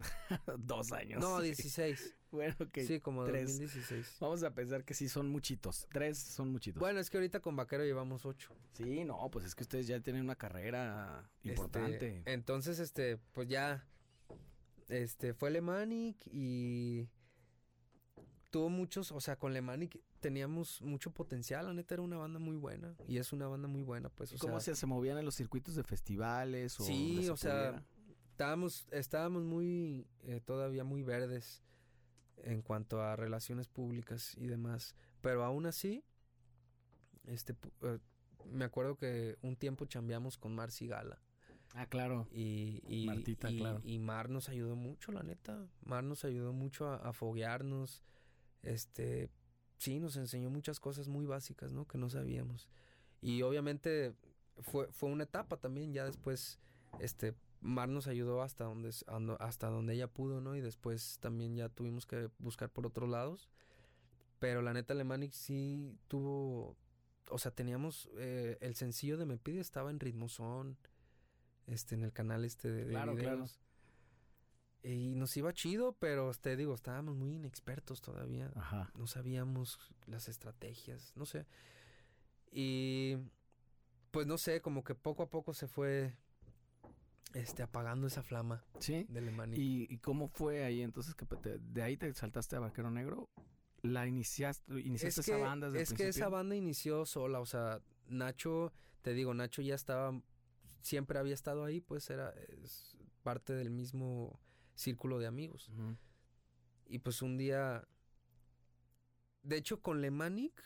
Dos años. No, 16. Bueno, ok. Sí, como de tres. 2016. Vamos a pensar que sí son muchitos. Tres son muchitos. Bueno, es que ahorita con Vaquero llevamos 8. Sí, no, pues es que ustedes ya tienen una carrera importante. entonces, este, pues ya, este, fue Lemanic y tuvo muchos, o sea, con Lemanic teníamos mucho potencial, la neta era una banda muy buena y es una banda muy buena, pues, o ¿Cómo sea, se, se movían en los circuitos de festivales? O Sí, o sea, estábamos, estábamos muy, eh, todavía muy verdes en cuanto a relaciones públicas y demás, pero aún así, este, eh, me acuerdo que un tiempo chambeamos con Marcy Gala. Ah, claro. Y, y, Martita, y- claro. y Mar nos ayudó mucho, la neta. Mar nos ayudó mucho a, a foguearnos. Este, sí, nos enseñó muchas cosas muy básicas, ¿no? Que no sabíamos. Y obviamente fue, fue una etapa también. Ya después, este, Mar nos ayudó hasta donde, hasta donde ella pudo, ¿no? Y después también ya tuvimos que buscar por otros lados. Pero la neta, Alemanic sí tuvo... O sea, teníamos... eh, el sencillo de Me Pide estaba en Ritmozón este en el canal este de, de Claro, claro. Y nos iba chido, pero te digo, estábamos muy inexpertos todavía. Ajá. No sabíamos las estrategias, no sé. Y pues no sé, como que poco a poco se fue este apagando esa flama Sí. de Alemania. ¿Y, y cómo fue ahí entonces que te- de ahí te saltaste a Barquero Negro? ¿La iniciaste, iniciaste es que, esa banda desde el es que esa banda inició sola, o sea, Nacho, te digo, Nacho ya estaba, siempre había estado ahí, pues era es parte del mismo círculo de amigos. Y pues un día. De hecho, con Lemanic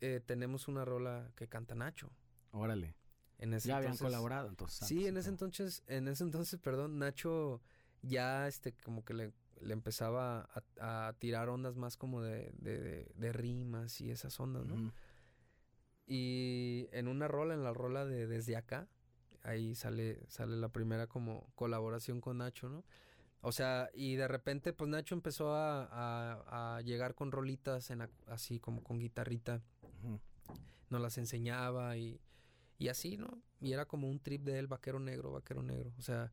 eh, tenemos una rola que canta Nacho. Órale. En ese Ya habían colaborado entonces. Sí, en ese entonces, en ese entonces, perdón, Nacho ya este como que le, le empezaba a, a tirar ondas más como de, de, de- de rimas y esas ondas, ¿no? Y en una rola, en la rola de Desde acá, ahí sale, sale la primera como colaboración con Nacho, ¿no? O sea, y de repente pues Nacho empezó a, a- a llegar con rolitas en, así como con guitarrita, nos las enseñaba y, y así, ¿no? Y era como un trip de él, vaquero negro, vaquero negro. O sea,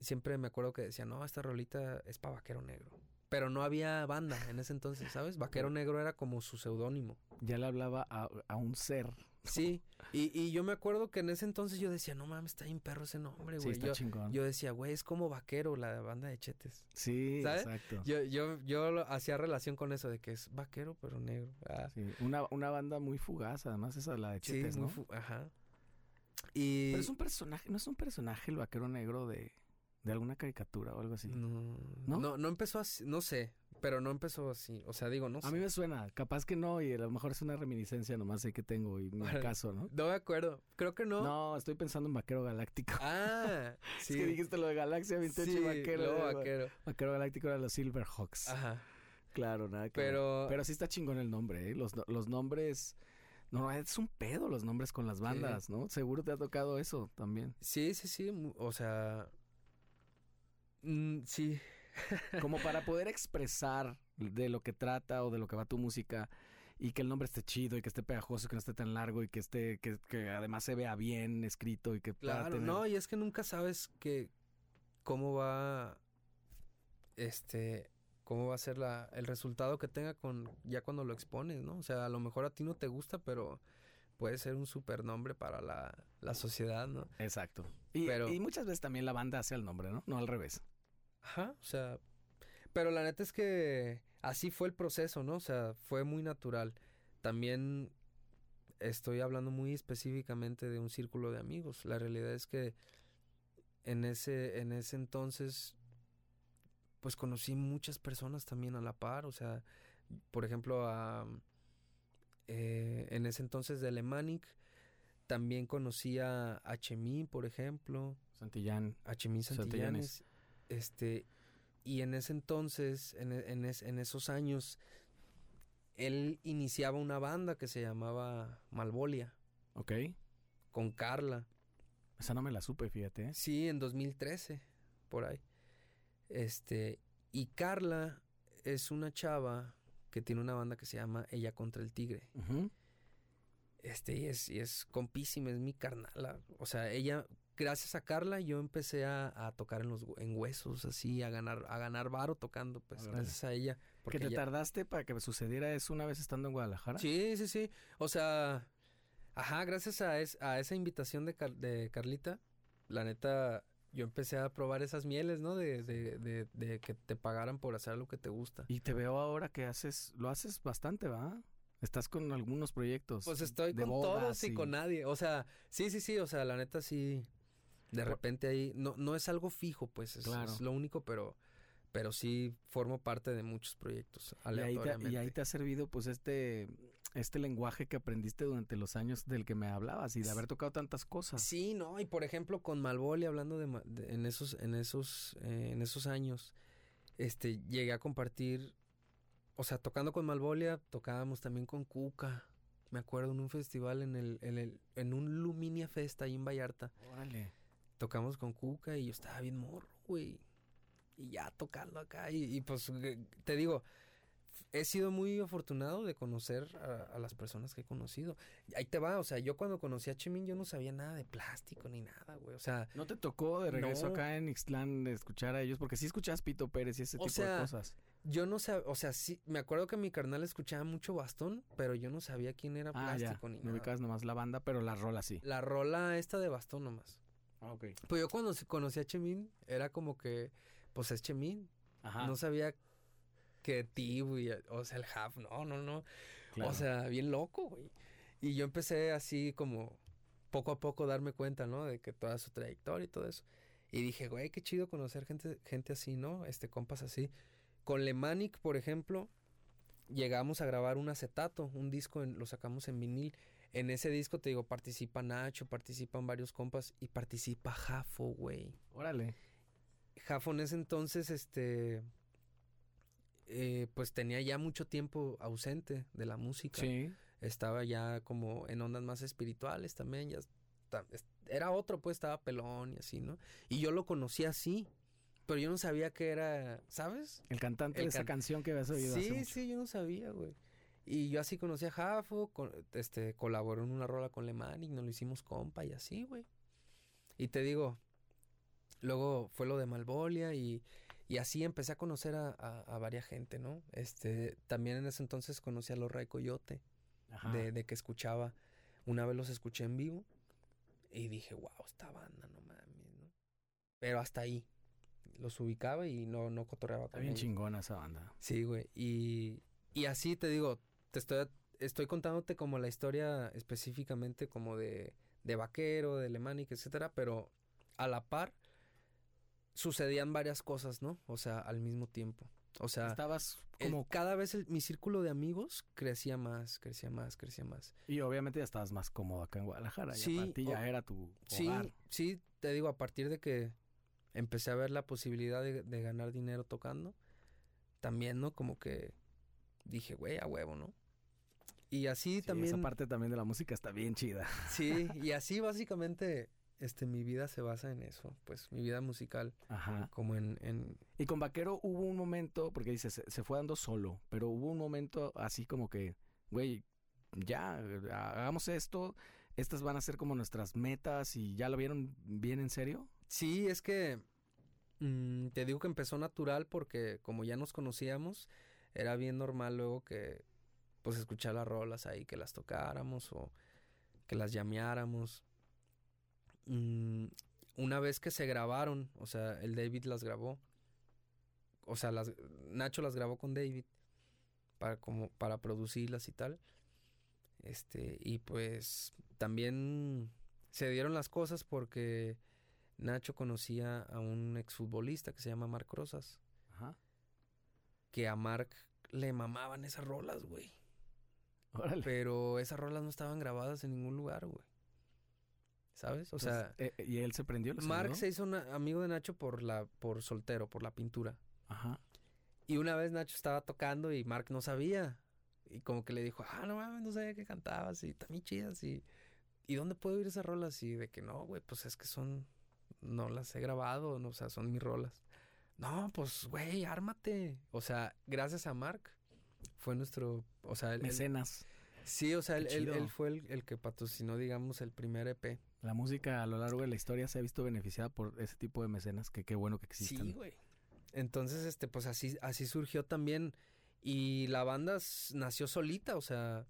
siempre me acuerdo que decía, no, esta rolita es para vaquero negro. Pero no había banda en ese entonces, ¿sabes? Vaquero negro era como su seudónimo. Ya le hablaba a, a un ser. Sí, y, y yo me acuerdo que en ese entonces yo decía, no mames, está bien perro ese nombre, Sí, güey. está yo, chingón. yo decía, güey, es como vaquero la banda de chetes. sí, ¿sabes? exacto. Yo, yo, yo hacía relación con eso de que es vaquero, pero negro. Ah, Sí, una, una banda muy fugaz, además esa la de sí, Chetes, muy ¿no? fu- ajá. Y... Pero es un personaje, no es un personaje el vaquero negro de, de alguna caricatura o algo así. No, ¿No? no, no empezó así, no sé, pero no empezó así. O sea, digo, no sé. A mí me suena, capaz que no, y a lo mejor es una reminiscencia nomás que tengo y me Órale. caso, ¿no? No me acuerdo, creo que no. No, estoy pensando en Vaquero Galáctico. Ah, sí. Es que dijiste lo de Galaxia 28 sí, y Vaquero. eh, vaquero. Vaquero Galáctico era los Silverhawks. Ajá. Claro, nada que ver. Pero, Pero sí está chingón el nombre, ¿eh? Los, los nombres... No, es un pedo los nombres con las bandas, ¿no? Seguro te ha tocado eso también. sí, sí, sí, o sea, mm, sí, Como para poder expresar de lo que trata o de lo que va tu música y que el nombre esté chido y que esté pegajoso, que no esté tan largo y que esté, que, que además se vea bien escrito y que claro, tener- no, y es que nunca sabes que cómo va, este, cómo va a ser la, el resultado que tenga con, ya cuando lo expones, ¿no? O sea, a lo mejor a ti no te gusta, pero, puede ser un supernombre para la, la sociedad, ¿no? Exacto. Y, Pero- y muchas veces también la banda hace el nombre, ¿no? No al revés. Ajá, o sea, pero la neta es que así fue el proceso, ¿no? O sea, fue muy natural. También estoy hablando muy específicamente de un círculo de amigos. La realidad es que en ese, en ese entonces, pues conocí muchas personas también a la par. O sea, por ejemplo, a, eh, en ese entonces de Alemanic, también conocí a Chemí, por ejemplo. Santillán. a Chemín Santillanes. Santillanes. Este, y en ese entonces, en, e- en es- en esos años, él iniciaba una banda que se llamaba Malvolia, Ok. con Carla. Esa no me la supe, fíjate. ¿eh? Sí, en 2013, por ahí. Este, y Carla es una chava que tiene una banda que se llama Ella contra el Tigre. Este, y es, y es compísima, es mi carnala. O sea, ella, gracias a Carla, yo empecé a, a tocar en los en huesos, así, a ganar, a ganar varo tocando, pues, gracias a ella. ¿Que Porque te ella- tardaste para que sucediera eso una vez estando en Guadalajara? Sí, sí, sí. O sea, ajá, gracias a, es- a esa invitación de, Car- de Carlita, la neta, yo empecé a probar esas mieles, ¿no? De, de, de, de que te pagaran por hacer lo que te gusta. Y te veo ahora que haces, lo haces bastante, ¿va? Estás con algunos proyectos. Pues estoy con bodas todos y, con nadie. O sea, sí, sí, sí. O sea, la neta sí. De repente ahí. No, no es algo fijo, pues. Es, Claro. es lo único, pero. Pero sí formo parte de muchos proyectos. Y ahí, te, Aleatoriamente. y ahí te ha servido pues este, este lenguaje que aprendiste durante los años del que me hablabas y de haber tocado tantas cosas. Sí, no, y por ejemplo con Malvoli hablando de, de- en esos en esos eh, en esos años este llegué a compartir o sea, tocando con Malvolia, tocábamos también con Cuca. Me acuerdo en un festival en el en el en un Luminia Fest ahí en Vallarta. Órale. Tocamos con Cuca y yo estaba bien morro, güey. Y ya tocando acá y, y, pues te digo, he sido muy afortunado de conocer a, a las personas que he conocido. Ahí te va, o sea, yo cuando conocí a Chemín yo no sabía nada de plástico ni nada, güey. O sea, ¿No te tocó de regreso No. acá en Ixtlán escuchar a ellos? Porque sí escuchabas Pito Pérez y ese O tipo sea, de cosas. yo no sabía, o sea, sí, me acuerdo que mi carnal escuchaba mucho bastón, pero yo no sabía quién era Ah, ya. plástico ni No nada. ubicabas nomás la banda, pero la rola sí. La rola esta de bastón nomás. Ah, ok. Pues yo cuando conocí a Chemín, era como que, pues es Chemín. Ajá. No sabía que y, o sea, el Half, no, no, no. claro. O sea, bien loco, güey. Y yo empecé así como poco a poco darme cuenta, ¿no? De que toda su trayectoria y todo eso. Y dije, güey, qué chido conocer gente, gente así, ¿no? Este, compas así. Con Lemanic, por ejemplo, llegamos a grabar un acetato, un disco, en- lo sacamos en vinil. En ese disco, te digo, participa Nacho, participan varios compas y participa Jafo, güey. Órale. Jafo en ese entonces, este, eh, pues tenía ya mucho tiempo ausente de la música. Sí. Estaba ya como en ondas más espirituales también, ya era otro, pues estaba pelón y así, ¿no? Y yo lo conocí así, pero yo no sabía que era, ¿sabes? El cantante El de esa can- canción que habías oído hace Sí, mucho. sí, yo no sabía, güey. Y yo así conocí a Jafo, con- este, colaboró en una rola con Lemán y nos lo hicimos compa y así, güey. Y te digo, luego fue lo de Malvolia y, y así empecé a conocer a, a, a varias gente, ¿no? Este, también en ese entonces conocí a los Ray Coyote, Ajá. de, de que escuchaba, una vez los escuché en vivo y dije, wow, esta banda, no mames, ¿no? Pero hasta ahí, los ubicaba y no, no cotorreaba Está con bien ellos. chingona esa banda. Sí, güey. Y, y así te digo, te estoy, estoy contándote como la historia específicamente como de, de Vaquero, de Lemanic, etcétera, pero a la par sucedían varias cosas, ¿no? O sea, al mismo tiempo. O sea, Estabas el- como... cada vez el- mi círculo de amigos crecía más, crecía más, crecía más. Y obviamente ya estabas más cómodo acá en Guadalajara. Sí, Sí. para ti ya era tu Sí, hogar. sí, te digo, a partir de que empecé a ver la posibilidad de, de ganar dinero tocando, también, ¿no? Como que dije, güey, a huevo, ¿no? Y así Sí, también, Esa parte también de la música está bien chida. sí, y así básicamente, este, mi vida se basa en eso, pues, mi vida musical, Ajá. como en, en, Y con Vaquero hubo un momento, porque dices, se, se fue dando solo, pero hubo un momento así como que, güey, ya, hagamos esto, estas van a ser como nuestras metas y ya lo vieron bien en serio. Sí, es que mm, te digo que empezó natural porque como ya nos conocíamos, era bien normal luego que pues escuchar las rolas ahí, que las tocáramos o que las llameáramos. Mm, una vez que se grabaron, o sea, el David las grabó. O sea, las, Nacho las grabó con David para como para producirlas y tal. Este, y pues también se dieron las cosas porque Nacho conocía a un exfutbolista que se llama Marc Rosas. Ajá. Que a Marc le mamaban esas rolas, güey. Órale. Pero esas rolas no estaban grabadas en ningún lugar, güey. ¿Sabes? O sea, Entonces, eh, ¿y él se prendió? ¿Les Marc ayudó? se hizo una- amigo de Nacho por la por soltero, por la pintura. Ajá. Y una vez Nacho estaba tocando y Mark no sabía. Y como que le dijo, ah, no mames, no sabía que cantabas y también chidas. Y, ¿y dónde puedo oír esas rolas? Y de que no, güey, pues es que son, no las he grabado, no, o sea, son mis rolas. No, pues, güey, ármate. O sea, gracias a Mark fue nuestro, o sea, él- Mecenas. sí, o sea, él, él- chido. él fue el, el que patrocinó, digamos, el primer EP. La música a lo largo de la historia se ha visto beneficiada por ese tipo de mecenas, que qué bueno que existan. Sí, güey. Entonces, este, pues así, así surgió también. Y la banda nació solita, o sea,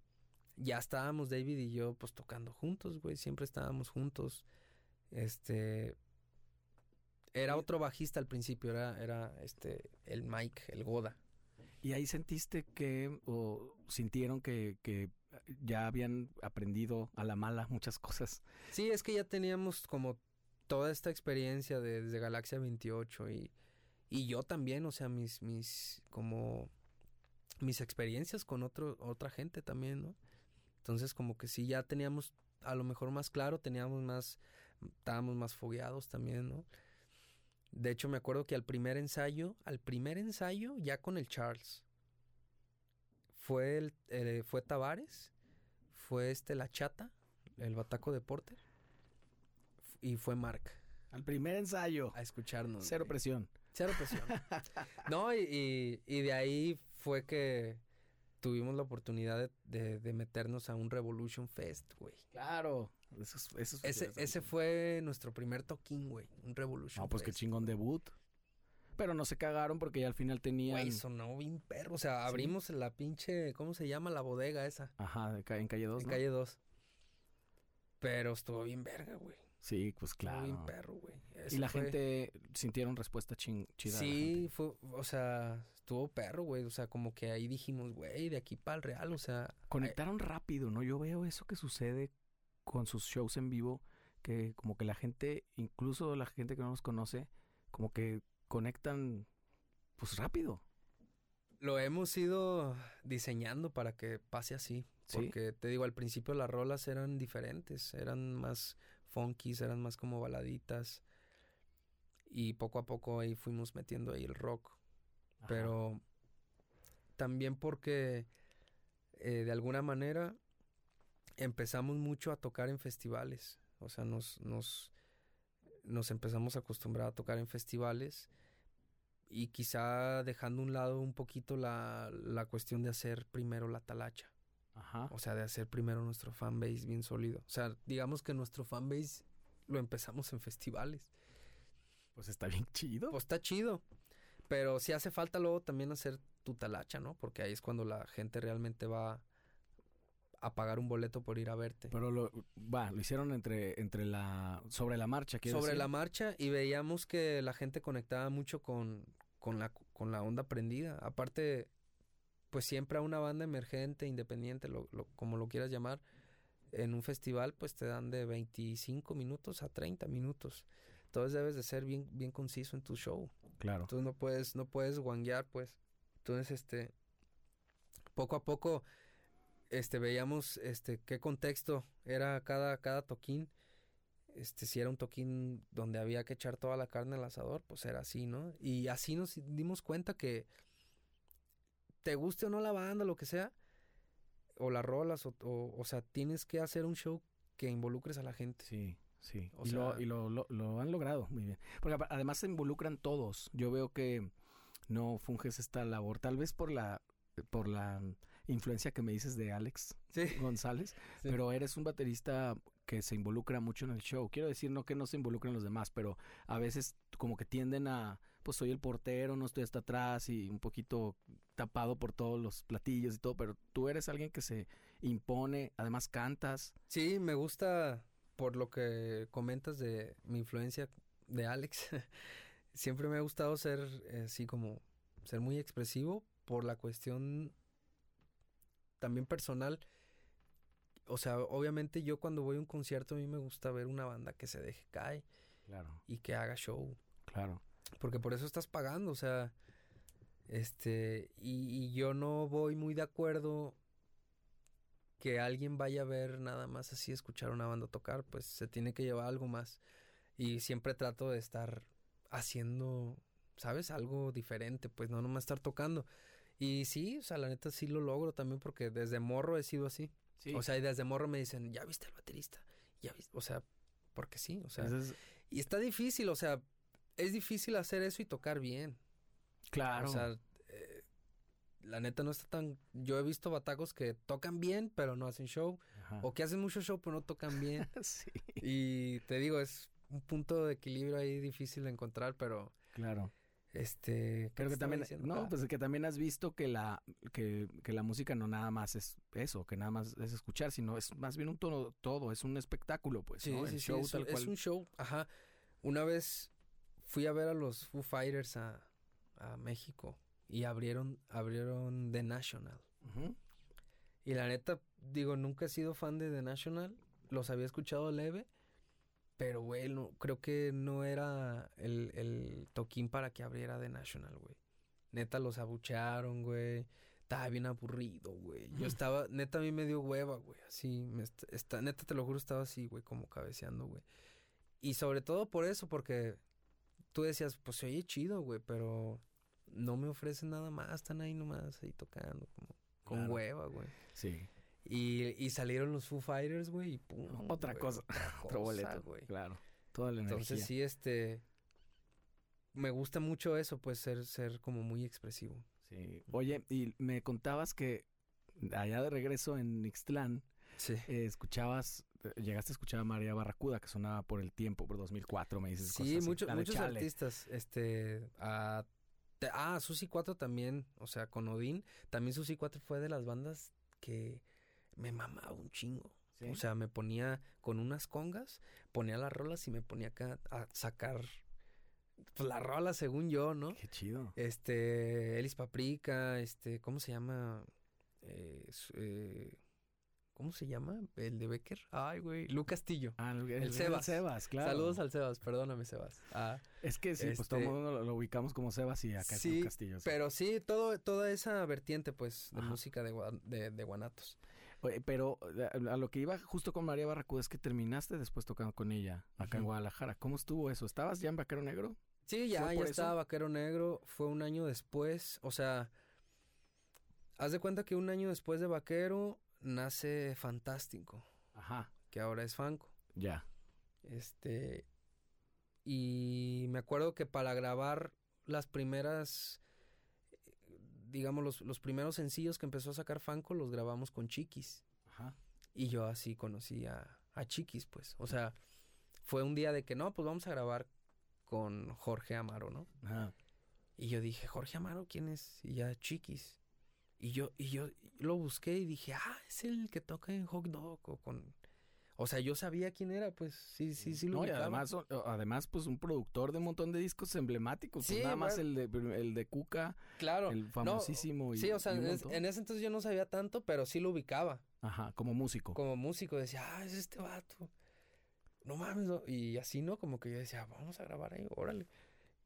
ya estábamos David y yo, pues tocando juntos, güey. Siempre estábamos juntos. Este. Era otro bajista al principio, era, era este, el Mike, el Goda. ¿Y ahí sentiste que, o sintieron que, que ya habían aprendido a la mala muchas cosas? Sí, es que ya teníamos como toda esta experiencia de- desde Galaxia 28 y, y yo también, o sea, mis, mis, como, mis experiencias con otro, otra gente también, ¿no? Entonces como que sí, ya teníamos a lo mejor más claro, teníamos más, estábamos más fogueados también, ¿no? De hecho, me acuerdo que al primer ensayo, al primer ensayo, ya con el Charles, fue el, eh, fue Tavares, fue este La Chata, el Bataco de Porter, y fue Mark Al primer ensayo, a escucharnos. cero güey. presión. Cero presión. no, y, y- y de ahí fue que tuvimos la oportunidad de, de- de meternos a un Revolution Fest, güey. Claro. Eso es- eso es- Ese, ese fue nuestro primer toquín, güey. Un Revolution No, pues qué Fest. chingón debut. Pero no se cagaron porque ya al final tenían... Güey, sonó bien perro. O sea, abrimos la pinche, ¿cómo se llama? La bodega esa. Ajá, de ca- en calle 2, en calle 2. Pero estuvo bien verga, güey. Sí, pues Estuvo claro. bien perro, güey. Y la fue- gente sintieron respuesta chin- chida. Sí, fue, o sea, estuvo perro, güey. O sea, como que ahí dijimos, güey, de aquí para el real, o sea. Conectaron rápido, ¿no? Yo veo eso que sucede con sus shows en vivo, que como que la gente, incluso la gente que no nos conoce, como que conectan pues rápido. Lo hemos ido diseñando para que pase así. Sí. Porque te digo, al principio las rolas eran diferentes, eran más funkies, eran más como baladitas. Y poco a poco ahí fuimos metiendo ahí el rock. Ajá. Pero también porque eh, de alguna manera empezamos mucho a tocar en festivales. O sea, nos, nos, nos empezamos a acostumbrar a tocar en festivales y quizá dejando a un lado un poquito la, la cuestión de hacer primero la talacha. Ajá. O sea, de hacer primero nuestro fanbase bien sólido. O sea, digamos que nuestro fanbase lo empezamos en festivales. Pues está bien chido. Pues está chido. Pero sí hace falta luego también hacer tu talacha, ¿no? Porque ahí es cuando la gente realmente va a pagar un boleto por ir a verte. Pero lo, va, lo hicieron entre, entre la, sobre la marcha, Sobre decir. la marcha y veíamos que la gente conectaba mucho con, con, la, con la onda prendida. Aparte, pues siempre a una banda emergente, independiente, lo, lo- como lo quieras llamar, en un festival pues te dan de 25 minutos a 30 minutos. Entonces debes de ser bien, bien conciso en tu show. Claro. Entonces no puedes, no puedes guanguear, pues. Entonces, este, poco a poco, este, veíamos, este, qué contexto era cada, cada toquín. Este, si era un toquín donde había que echar toda la carne al asador, pues era así, ¿no? Y así nos dimos cuenta que te guste o no la banda, lo que sea, o las rolas, o, o, o sea, tienes que hacer un show que involucres a la gente. Sí, sí. O y lo, y lo, lo, lo han logrado muy bien. Porque además se involucran todos. Yo veo que no funges esta labor, tal vez por la, por la influencia que me dices de Alex Sí. González, Sí. pero eres un baterista que se involucra mucho en el show. Quiero decir, no que no se involucren los demás, pero a veces como que tienden a pues soy el portero, no estoy hasta atrás y un poquito tapado por todos los platillos y todo, pero tú eres alguien que se impone, además cantas. Sí, me gusta por lo que comentas de mi influencia de Alex. Siempre me ha gustado ser eh, así como ser muy expresivo por la cuestión también personal. O sea, obviamente yo cuando voy a un concierto a mí me gusta ver una banda que se deje caer. Claro. Y que haga show. Claro. Porque por eso estás pagando, o sea, este, y, y, yo no voy muy de acuerdo que alguien vaya a ver nada más así, escuchar una banda tocar, pues se tiene que llevar algo más. Y siempre trato de estar haciendo, ¿sabes? Algo diferente, pues no nomás estar tocando. Y sí, o sea, la neta sí lo logro también porque desde morro he sido así. Sí. O sea, y desde morro me dicen, ya viste el baterista, ya viste, o sea, porque sí, o sea. Es... Y está difícil, o sea, es difícil hacer eso y tocar bien. Claro. O sea, la neta no está tan... Yo he visto batacos que tocan bien, pero no hacen show. Ajá. O que hacen mucho show, pero no tocan bien. sí. Y te digo, es un punto de equilibrio ahí difícil de encontrar, pero... Claro. Este, pero que también, diciendo? no, ah. pues que también has visto que la, que, que, la música no nada más es eso, que nada más es escuchar, sino es más bien un tono, todo, es un espectáculo, pues, sí, ¿no? Sí, El sí, es, tal es cual. un show, ajá. Una vez fui a ver a los Foo Fighters a, a México y abrieron, abrieron The National. Uh -huh. Y la neta, digo, nunca he sido fan de The National, los había escuchado leve, pero, güey, no, creo que no era el, el toquín para que abriera The National, güey. Neta, los abuchearon, güey. Estaba bien aburrido, güey. Yo estaba, neta, a mí me dio hueva, güey. Así, me está, neta, te lo juro, estaba así, güey, como cabeceando, güey. Y sobre todo por eso, porque tú decías, pues se oye chido, güey, pero no me ofrecen nada más. Están ahí nomás, ahí tocando, como con Claro. hueva, güey. Sí. Y, y salieron los Foo Fighters, güey, y pum. Otra güey, cosa, otra Otro boleto. güey. Claro. Toda la Entonces energía. sí, este, me gusta mucho eso, pues ser, ser como muy expresivo. Sí. Oye, y me contabas que allá de regreso en Ixtlán, Sí. eh, escuchabas, llegaste a escuchar a María Barracuda, que sonaba por el tiempo, por 2004, me dices. Sí, cosas mucho- muchos artistas, este, a, ah, Susi 4 también, o sea, con Odín, también Susi 4 fue de las bandas que me mamaba un chingo. Sí. O sea, me ponía con unas congas, ponía las rolas y me ponía acá a sacar pues, la rola según yo, ¿no? Qué chido. Este, Elis Paprika, este, ¿cómo se llama? Eh, eh, ¿Cómo se llama? El de Becker. Ay, güey. Lu Castillo. Ah, el, el el Sebas. Sebas, claro. Saludos al Sebas, perdóname, Sebas. Ah, Es que sí, pues Este- todo el mundo lo, lo ubicamos como Sebas y acá es Sí, un Castillo. sí. pero sí, todo, toda esa vertiente, pues, de Ajá. música de, de, de Guanatos. Oye, pero a, a lo que iba justo con María Barracuda es que terminaste después tocando con ella acá en. Guadalajara. ¿Cómo estuvo eso? ¿Estabas ya en Vaquero Negro? Sí, ya, ¿Fue ya eso? estaba Vaquero Negro. Fue un año después. O sea, haz de cuenta que un año después de Vaquero nace Fantástico, Ajá, que ahora es Fanco. ya. Este. Y me acuerdo que para grabar las primeras. Digamos, los, los primeros sencillos que empezó a sacar Fanco los grabamos con Chiquis. Ajá. Y yo así conocí a, a Chiquis, pues. O sea, fue un día de que no, pues vamos a grabar con Jorge Amaro, ¿no? Ajá. Y yo dije, Jorge Amaro, ¿quién es? Y ya, Chiquis. Y yo, y yo lo busqué y dije, ah, es el que toca en Hot Dog o con... O sea, yo sabía quién era, pues sí, sí, sí lo No, y además, además, pues un productor de un montón de discos emblemáticos. Pues nada más el de, el de Cuca, Claro. el famosísimo. y, sí, o sea, en, es- en ese entonces yo no sabía tanto, pero sí lo ubicaba. Ajá, como músico. Como músico decía, ah, es este vato. No mames. no. Y así, ¿no? Como que yo decía, vamos a grabar ahí, órale.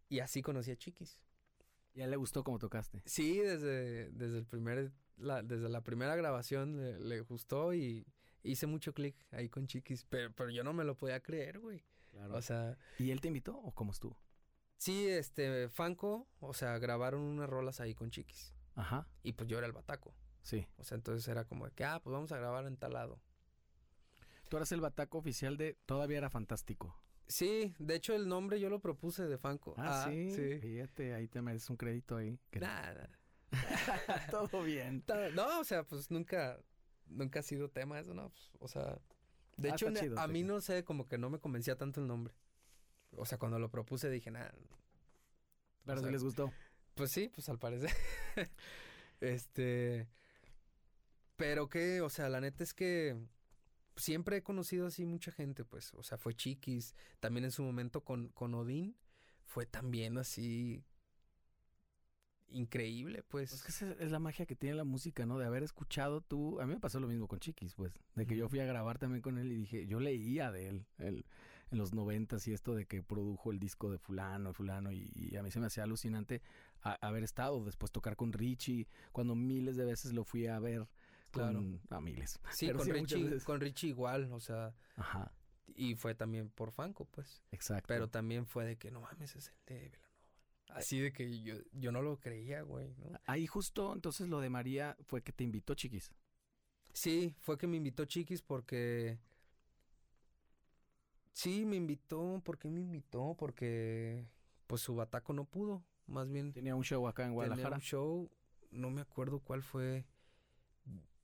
Y así conocí a Chiquis. ¿Y a él le gustó cómo tocaste? Sí, desde, desde el primer, la, desde la primera grabación le, le gustó y hice mucho clic ahí con Chiquis, pero, pero yo no me lo podía creer, güey. Claro. O sea, ¿Y él te invitó o cómo estuvo? sí, este, Fanco, o sea, grabaron unas rolas ahí con Chiquis. Ajá, Y pues yo era el bataco. sí. O sea, entonces era como de que, ah, pues vamos a grabar en tal lado. Tú eras el bataco oficial de Todavía era fantástico. Sí, de hecho el nombre yo lo propuse de Fanco. Ah, sí. Fíjate, ahí te mereces un crédito ahí. Nada. Todo bien. No, o sea, pues nunca, nunca ha sido tema eso, ¿no? Pues, o sea, de Ah, hecho, chido, a mí chido. no sé, como que no me convencía tanto el nombre. O sea, cuando lo propuse dije, nada. Pero O sí sea, les gustó. Pues sí, pues al parecer. este. Pero que, o sea, la neta es que siempre he conocido así mucha gente, pues. O sea, fue Chiquis. También en su momento con, con Odín. Fue también así. Increíble, pues. Pues que esa es la magia que tiene la música, ¿no? De haber escuchado tú. A mí me pasó lo mismo con Chiquis, pues. De que yo fui a grabar también con él y dije, yo leía de él, él en los noventas y esto de que produjo el disco de fulano, fulano, y, y a mí se me hacía alucinante a- haber estado, después tocar con Richie, cuando miles de veces lo fui a ver Claro. con... A miles. sí, con sí, Richie, con Richie igual, o sea. Ajá, Y fue también por Fanco, pues. exacto. Pero también fue de que no mames, es el de Belanova. Así de que yo, yo no lo creía, güey, ¿no? Ahí justo, entonces lo de María fue que te invitó, Chiquis. Sí, fue que me invitó Chiquis porque. Sí, me invitó. ¿Por qué me invitó? Porque. Pues su bataco no pudo. Más bien. Tenía un show acá en Tenía Guadalajara. un show. No me acuerdo cuál fue.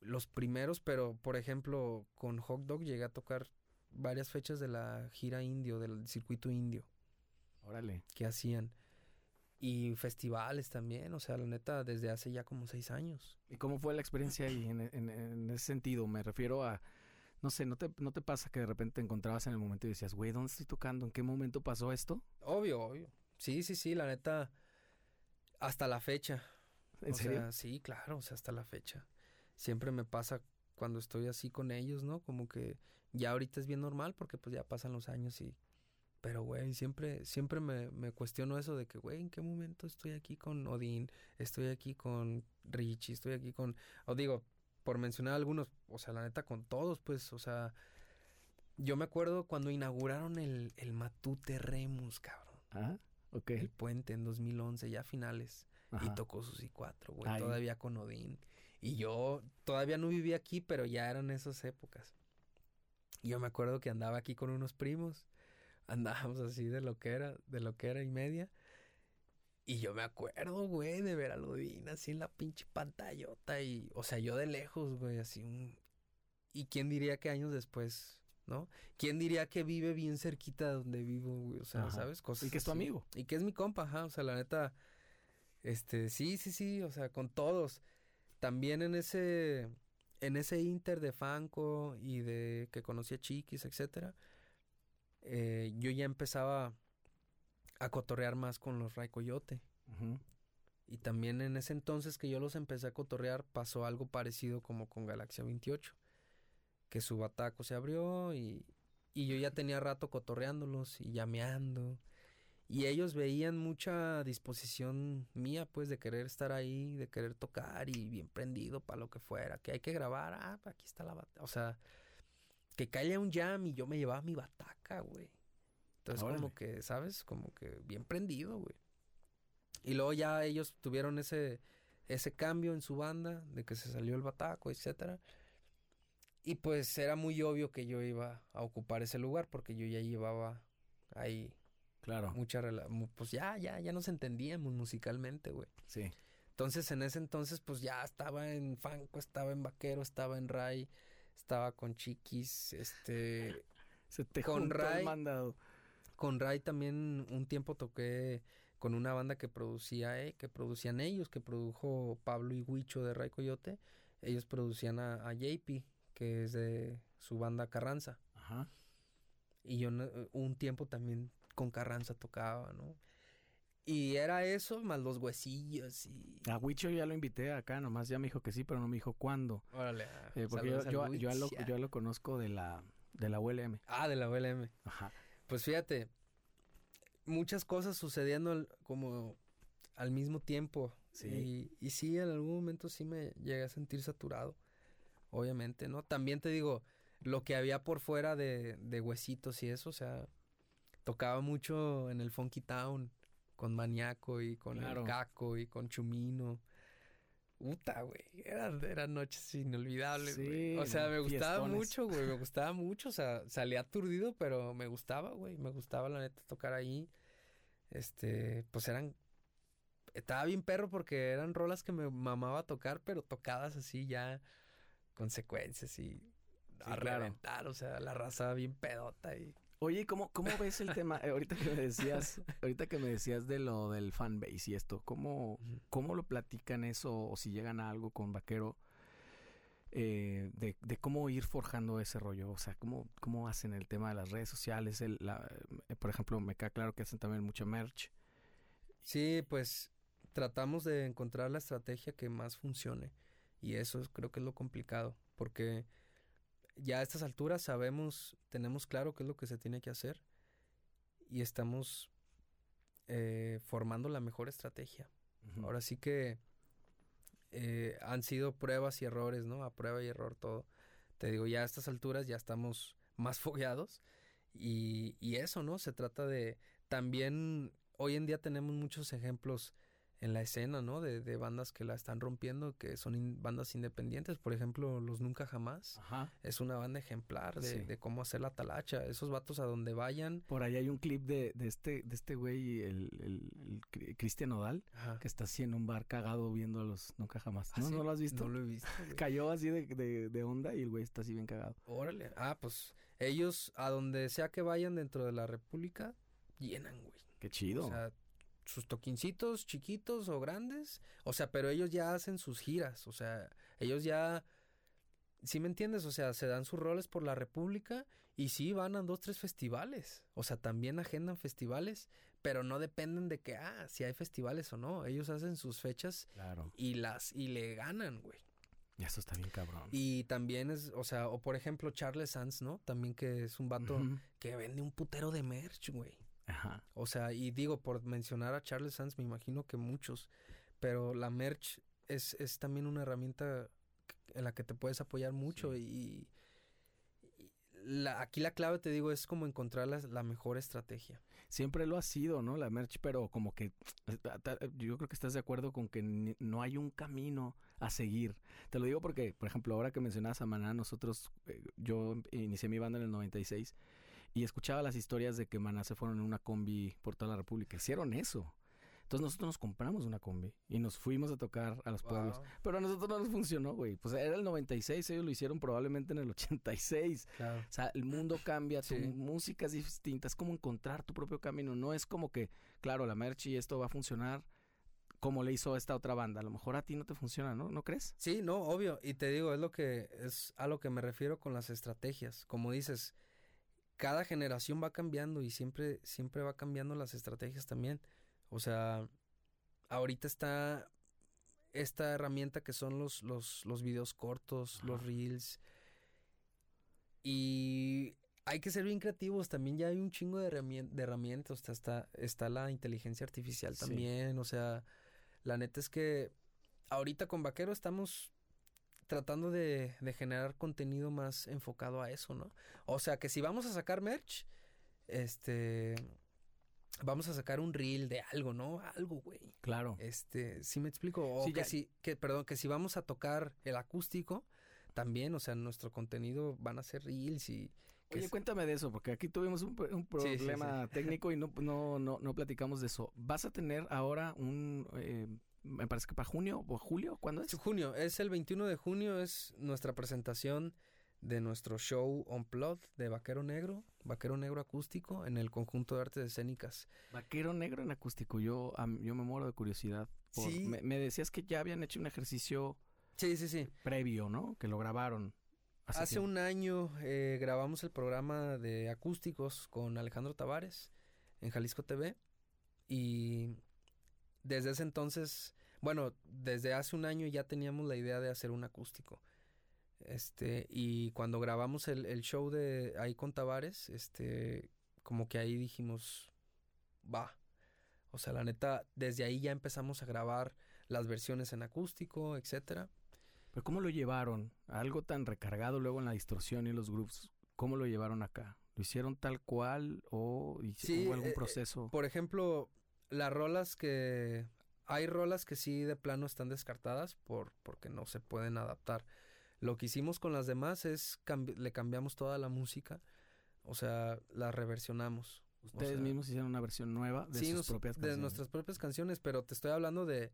Los primeros, pero por ejemplo, con Hot Dog llegué a tocar varias fechas de la gira indio, del circuito indio Órale. que hacían. Y festivales también, o sea, la neta, desde hace ya como seis años. ¿Y cómo fue la experiencia ahí en, en- en ese sentido? Me refiero a, no sé, ¿no te, ¿no te pasa que de repente te encontrabas en el momento y decías, güey, ¿dónde estoy tocando? ¿En qué momento pasó esto? Obvio, obvio. Sí, sí, sí, la neta, hasta la fecha. ¿En o serio? sea, sí, claro, o sea, hasta la fecha. Siempre me pasa cuando estoy así con ellos, ¿no? Como que ya ahorita es bien normal porque pues ya pasan los años y... Pero, güey, siempre, siempre me, me cuestiono eso de que, güey, ¿en qué momento estoy aquí con Odín? Estoy aquí con Richie, estoy aquí con... O digo, por mencionar algunos, o sea, la neta con todos, pues, o sea... Yo me acuerdo cuando inauguraron el, el Matute Remus, cabrón. Ah, ok. El puente en 2011, ya a finales. Y tocó Susi 4, güey, todavía con Odín. Y yo todavía no vivía aquí, pero ya eran esas épocas. Y yo me acuerdo que andaba aquí con unos primos. Andábamos así de lo que era, de lo que era y media. Y yo me acuerdo, güey, de ver a Odín así en la pinche pantallota. Y, o sea, yo de lejos, güey, así un... ¿Y quién diría que años después, no? ¿Quién diría que vive bien cerquita de donde vivo, güey? O sea, Ajá. ¿sabes? Cosas Y que es tu así. amigo. Y que es mi compa, ajá. O sea, la neta, este, sí, sí, sí, o sea, con todos. También en ese, en ese inter de Fanco y de que conocí a Chiquis, etcétera, eh, yo ya empezaba a cotorrear más con los Ray Coyote. Y también en ese entonces que yo los empecé a cotorrear pasó algo parecido como con Galaxia 28. Que su bataco se abrió y, y yo ya tenía rato cotorreándolos y llameando. Y ellos veían mucha disposición mía, pues, de querer estar ahí, de querer tocar y bien prendido para lo que fuera. Que hay que grabar, ah, aquí está la bataca. O sea, que caía un jam y yo me llevaba mi bataca, güey. Entonces, como que, ¿sabes? Como que bien prendido, güey. Y luego ya ellos tuvieron ese, ese cambio en su banda, de que se salió el bataco, etcétera. Y pues era muy obvio que yo iba a ocupar ese lugar porque yo ya llevaba ahí Claro, mucha pues ya, ya, ya nos entendíamos musicalmente, güey. sí. Entonces en ese entonces pues ya estaba en Fanco, estaba en Vaquero, estaba en Ray, estaba con Chiquis, este, Se te Con el Ray- mandado. con Ray también un tiempo toqué con una banda que producía, eh, que producían ellos, que produjo Pablo y Huicho de Ray Coyote. Ellos producían a, a JP, que es de su banda Carranza. Ajá. Y yo no- un tiempo también con Carranza tocaba, ¿no? Y era eso, más los huesillos y... A Huicho ya lo invité acá, nomás ya me dijo que sí, pero no me dijo cuándo. Órale. Eh, porque yo, yo, yo, lo, yo lo conozco de la, de la ULM. Ah, de la ULM. Ajá. Pues fíjate, muchas cosas sucediendo como al mismo tiempo. Sí. Y, y sí, en algún momento sí me llegué a sentir saturado. Obviamente, ¿no? También te digo, lo que había por fuera de, de huesitos y eso, o sea, tocaba mucho en el Funky Town con Maniaco y con Claro. el Caco y con Chumino. Puta, güey. Eran, eran noches inolvidables, güey. Sí, O sea, me gustaba fiestones. mucho, güey. Me gustaba mucho. O sea, salía aturdido, pero me gustaba, güey. Me gustaba, la neta, tocar ahí. Este, pues eran. Estaba bien perro porque eran rolas que me mamaba tocar, pero tocadas así ya con secuencias y a claro. reventar. O sea, la raza bien pedota y. Oye, ¿cómo, cómo ves el tema? Eh, ahorita que me decías, ahorita que me decías de lo del fanbase y esto, ¿cómo, cómo lo platican eso o si llegan a algo con Vaquero? Eh, de, de, cómo ir forjando ese rollo, o sea, cómo, cómo hacen el tema de las redes sociales, el, la, eh, por ejemplo, me queda claro que hacen también mucho merch. Sí, pues tratamos de encontrar la estrategia que más funcione y eso creo que es lo complicado, porque ya a estas alturas sabemos, tenemos claro qué es lo que se tiene que hacer y estamos eh, formando la mejor estrategia. Ahora sí que eh, han sido pruebas y errores, ¿no? A prueba y error todo. Te digo, ya a estas alturas ya estamos más fogueados y, y eso, ¿no? Se trata de también, hoy en día tenemos muchos ejemplos en la escena, ¿no? De, de, bandas que la están rompiendo, que son bandas independientes. Por ejemplo, Los Nunca Jamás. Ajá. Es una banda ejemplar de, de, cómo hacer la talacha. Esos vatos a donde vayan. Por ahí hay un clip de, de este de este güey, el, el, el Cristian Odal, que está así en un bar cagado viendo a Los Nunca Jamás. ¿No, ¿Ah, ¿No lo has visto? No lo he visto. Cayó así de, de onda y el güey está así bien cagado. Órale. Ah, pues ellos a donde sea que vayan dentro de la República, llenan, güey. Qué chido. O sea, sus toquincitos chiquitos o grandes. O sea, pero ellos ya hacen sus giras. O sea, ellos ya. ¿Sí me entiendes? O sea, se dan sus roles por la República y sí van a dos, tres festivales. O sea, también agendan festivales, pero no dependen de que, ah, si hay festivales o no. Ellos hacen sus fechas claro. y las, y le ganan, güey. Y eso está bien cabrón. Y también es, o sea, o por ejemplo Charles Sands, ¿no? También que es un vato uh -huh. que vende un putero de merch, güey. Ajá. O sea, y digo, por mencionar a Charles Sands, me imagino que muchos, pero la merch es, es también una herramienta en la que te puedes apoyar mucho sí. y, y la, aquí la clave, te digo, es como encontrar la, la, mejor estrategia. Siempre lo ha sido, ¿no? La merch, pero como que yo creo que estás de acuerdo con que no hay un camino a seguir. Te lo digo porque, por ejemplo, ahora que mencionabas a Maná, nosotros, eh, yo inicié mi banda en el 96 y escuchaba las historias de que Maná se fueron en una combi por toda la República. Hicieron eso. Entonces nosotros nos compramos una combi y nos fuimos a tocar a los wow. pueblos. Pero a nosotros no nos funcionó, güey. Pues era el 96, ellos lo hicieron probablemente en el 86. Claro. O sea, el mundo cambia, tu sí. música es distinta, es como encontrar tu propio camino. No es como que, claro, la merch y esto va a funcionar como le hizo esta otra banda. A lo mejor a ti no te funciona, ¿no? ¿No crees? Sí, no, obvio. Y te digo, es lo que es a lo que me refiero con las estrategias. Como dices, cada generación va cambiando y siempre, siempre va cambiando las estrategias también. O sea, ahorita está esta herramienta que son los, los, los videos cortos, Ajá. los reels. Y hay que ser bien creativos. También ya hay un chingo de, herramientas. De herramientas. O sea, está, está la inteligencia artificial también. Sí. O sea, la neta es que ahorita con Vaquero estamos tratando de, de, generar contenido más enfocado a eso, ¿no? O sea, que si vamos a sacar merch, este, vamos a sacar un reel de algo, ¿no? Algo, güey. Claro. Este, ¿sí me explico? O sí, que ya... si, que, perdón, que si vamos a tocar el acústico, también, o sea, nuestro contenido van a ser reels y... Oye, es... cuéntame de eso, porque aquí tuvimos un, un problema sí, sí, técnico y no, no, no, no, platicamos de eso. ¿Vas a tener ahora un... Eh, me parece que para junio o julio, ¿cuándo es? Junio, es el 21 de junio, es nuestra presentación de nuestro show On Plot de Vaquero Negro, Vaquero Negro acústico en el conjunto de artes escénicas. Vaquero Negro en acústico, yo, yo me muero de curiosidad. Por, sí. Me, me, decías que ya habían hecho un ejercicio sí, sí, sí. previo, ¿no? Que lo grabaron. Hace, hace un año eh, grabamos el programa de acústicos con Alejandro Tavares en Jalisco TV y desde ese entonces, bueno, desde hace un año ya teníamos la idea de hacer un acústico. Este, y cuando grabamos el, el show de ahí con Tavares, este, como que ahí dijimos, va. O sea, la neta, desde ahí ya empezamos a grabar las versiones en acústico, etcétera. Pero ¿cómo lo llevaron? Algo tan recargado luego en la distorsión y los grooves. ¿Cómo lo llevaron acá? ¿Lo hicieron tal cual o sí, algún eh, proceso? por ejemplo, las rolas que hay rolas que sí de plano están descartadas por porque no se pueden adaptar. Lo que hicimos con las demás es cambi le cambiamos toda la música, o sea, la reversionamos. Ustedes o sea, mismos hicieron una versión nueva de sí, sus nos, propias canciones. De nuestras propias canciones, pero te estoy hablando de,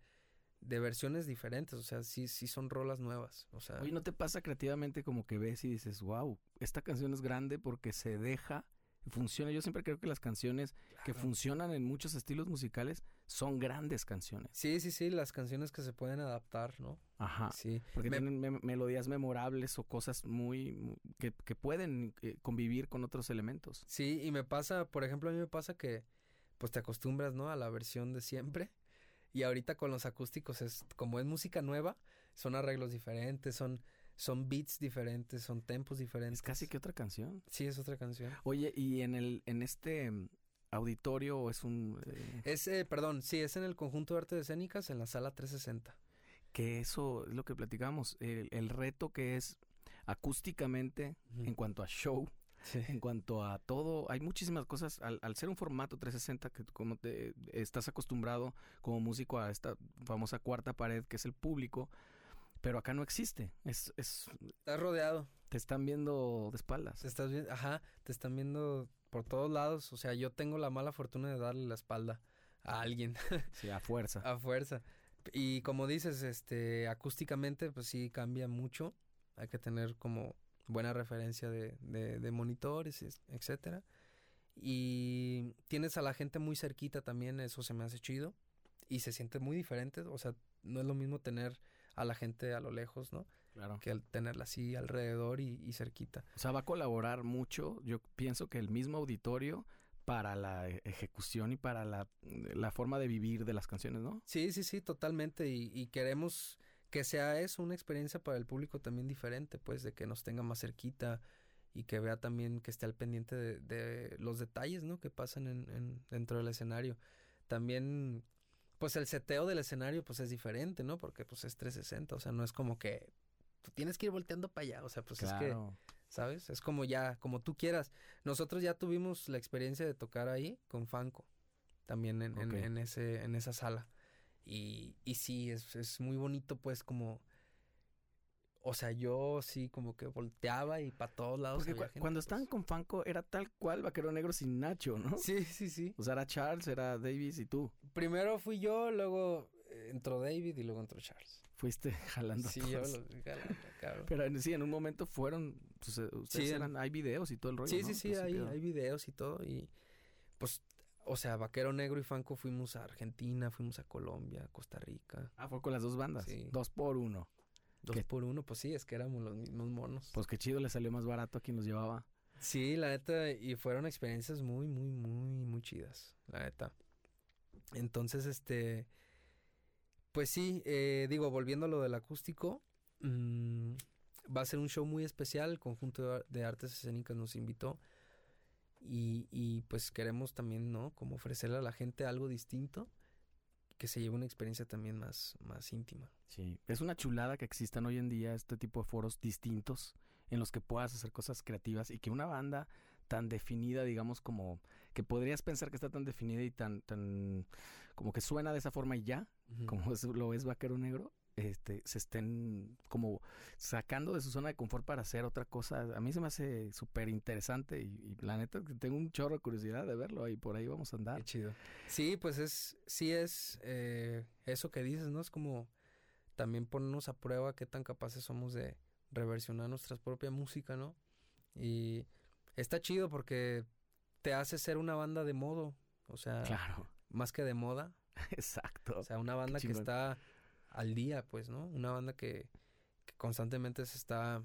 de versiones diferentes, o sea, sí, sí son rolas nuevas. O sea, Oye, ¿no te pasa creativamente como que ves y dices, wow, esta canción es grande porque se deja funciona. Yo siempre creo que las canciones que funcionan en muchos estilos musicales son grandes canciones. Sí, sí, sí, las canciones que se pueden adaptar, ¿no? Ajá. Sí. Porque Me- tienen me- melodías memorables o cosas muy, mu- que, que pueden eh, convivir con otros elementos. Sí, y me pasa, por ejemplo, a mí me pasa que pues te acostumbras, ¿no? A la versión de siempre. Y ahorita con los acústicos es como es música nueva, son arreglos diferentes, son son beats diferentes, son tempos diferentes. Es casi que otra canción. Sí, es otra canción. Oye, y en el en este mm, auditorio o es un eh, Es, eh, perdón, sí, es en el conjunto de artes escénicas en la sala 360. que eso es lo que platicamos, el, el reto que es acústicamente en cuanto a show, Sí. en cuanto a todo, hay muchísimas cosas al, al ser un formato 360 que como te estás acostumbrado como músico a esta famosa cuarta pared que es el público, pero acá no existe, es, es Estás rodeado, te están viendo de espaldas. te estás viendo, ajá, te están viendo por todos lados. O sea, yo tengo la mala fortuna de darle la espalda a alguien Sí, a fuerza. a fuerza. Y como dices, este, acústicamente, pues sí cambia mucho. Hay que tener como buena referencia de, de, de monitores, es- etcétera. Y tienes a la gente muy cerquita también, eso se me hace chido. Y se siente muy diferente, o sea, no es lo mismo tener a la gente a lo lejos, ¿no? Claro. Que al tenerla así alrededor y, y cerquita. O sea, va a colaborar mucho, yo pienso que el mismo auditorio para la e- ejecución y para la, la forma de vivir de las canciones, ¿no? Sí, sí, sí, totalmente. Y, y queremos que sea eso una experiencia para el público también diferente, pues, de que nos tenga más cerquita y que vea también que esté al pendiente de, de los detalles, ¿no? Que pasan en, en- dentro del escenario. También, pues, el seteo del escenario, pues, es diferente, ¿no? Porque, pues, es 360, o sea, no es como que tú tienes que ir volteando para allá, o sea, pues, es que. ¿sabes? Es como ya, como tú quieras. Nosotros ya tuvimos la experiencia de tocar ahí con Fanco, también en, en- en ese, en esa sala. Y, y sí, es, es muy bonito, pues, como... O sea, yo sí como que volteaba y para todos lados. Porque había cu- gente, cuando pues. estaban con Fanco era tal cual Vaquero Negro sin Nacho, ¿no? Sí, sí, sí. O sea, era Charles, era Davis y tú. Primero fui yo, luego eh, entró David y luego entró Charles. Fuiste jalando a Sí, yo todos. lo jalando, cabrón. Pero en- sí, en un momento fueron, pues, eh, ustedes Sí, en- eran, hay videos y todo el rollo, Sí, ¿no? sí, sí, Pues hay, hay videos y todo. Y pues, o sea, Vaquero Negro y Fanco fuimos a Argentina, fuimos a Colombia, Costa Rica. Ah, fue con las dos bandas. Sí. Dos por uno. Dos ¿Qué? por uno, pues sí, es que éramos los mismos monos. Pues qué chido, le salió más barato a quien los llevaba. Sí, la neta, y fueron experiencias muy, muy, muy, muy chidas, la neta. Entonces, este, pues sí, eh, digo, volviendo a lo del acústico, mm, va a ser un show muy especial, el conjunto de artes escénicas nos invitó y, y pues queremos también, ¿no? Como ofrecerle a la gente algo distinto, que se lleve una experiencia también más, más íntima. Sí. Es una chulada que existan hoy en día este tipo de foros distintos en los que puedas hacer cosas creativas y que una banda tan definida, digamos, como que podrías pensar que está tan definida y tan, tan, como que suena de esa forma y ya, como es- lo es Vaquero Negro, este, se estén como sacando de su zona de confort para hacer otra cosa. A mí se me hace súper interesante y, y la neta tengo un chorro de curiosidad de verlo y por ahí vamos a andar. Qué chido. Sí, pues es, sí es eh, eso que dices, ¿no? Es como también ponernos a prueba qué tan capaces somos de reversionar nuestra propia música, ¿no? Y está chido porque te hace ser una banda de modo, o sea, Claro, más que de moda, exacto. o sea, una banda que está al día, pues, ¿no? Una banda que, que constantemente se está,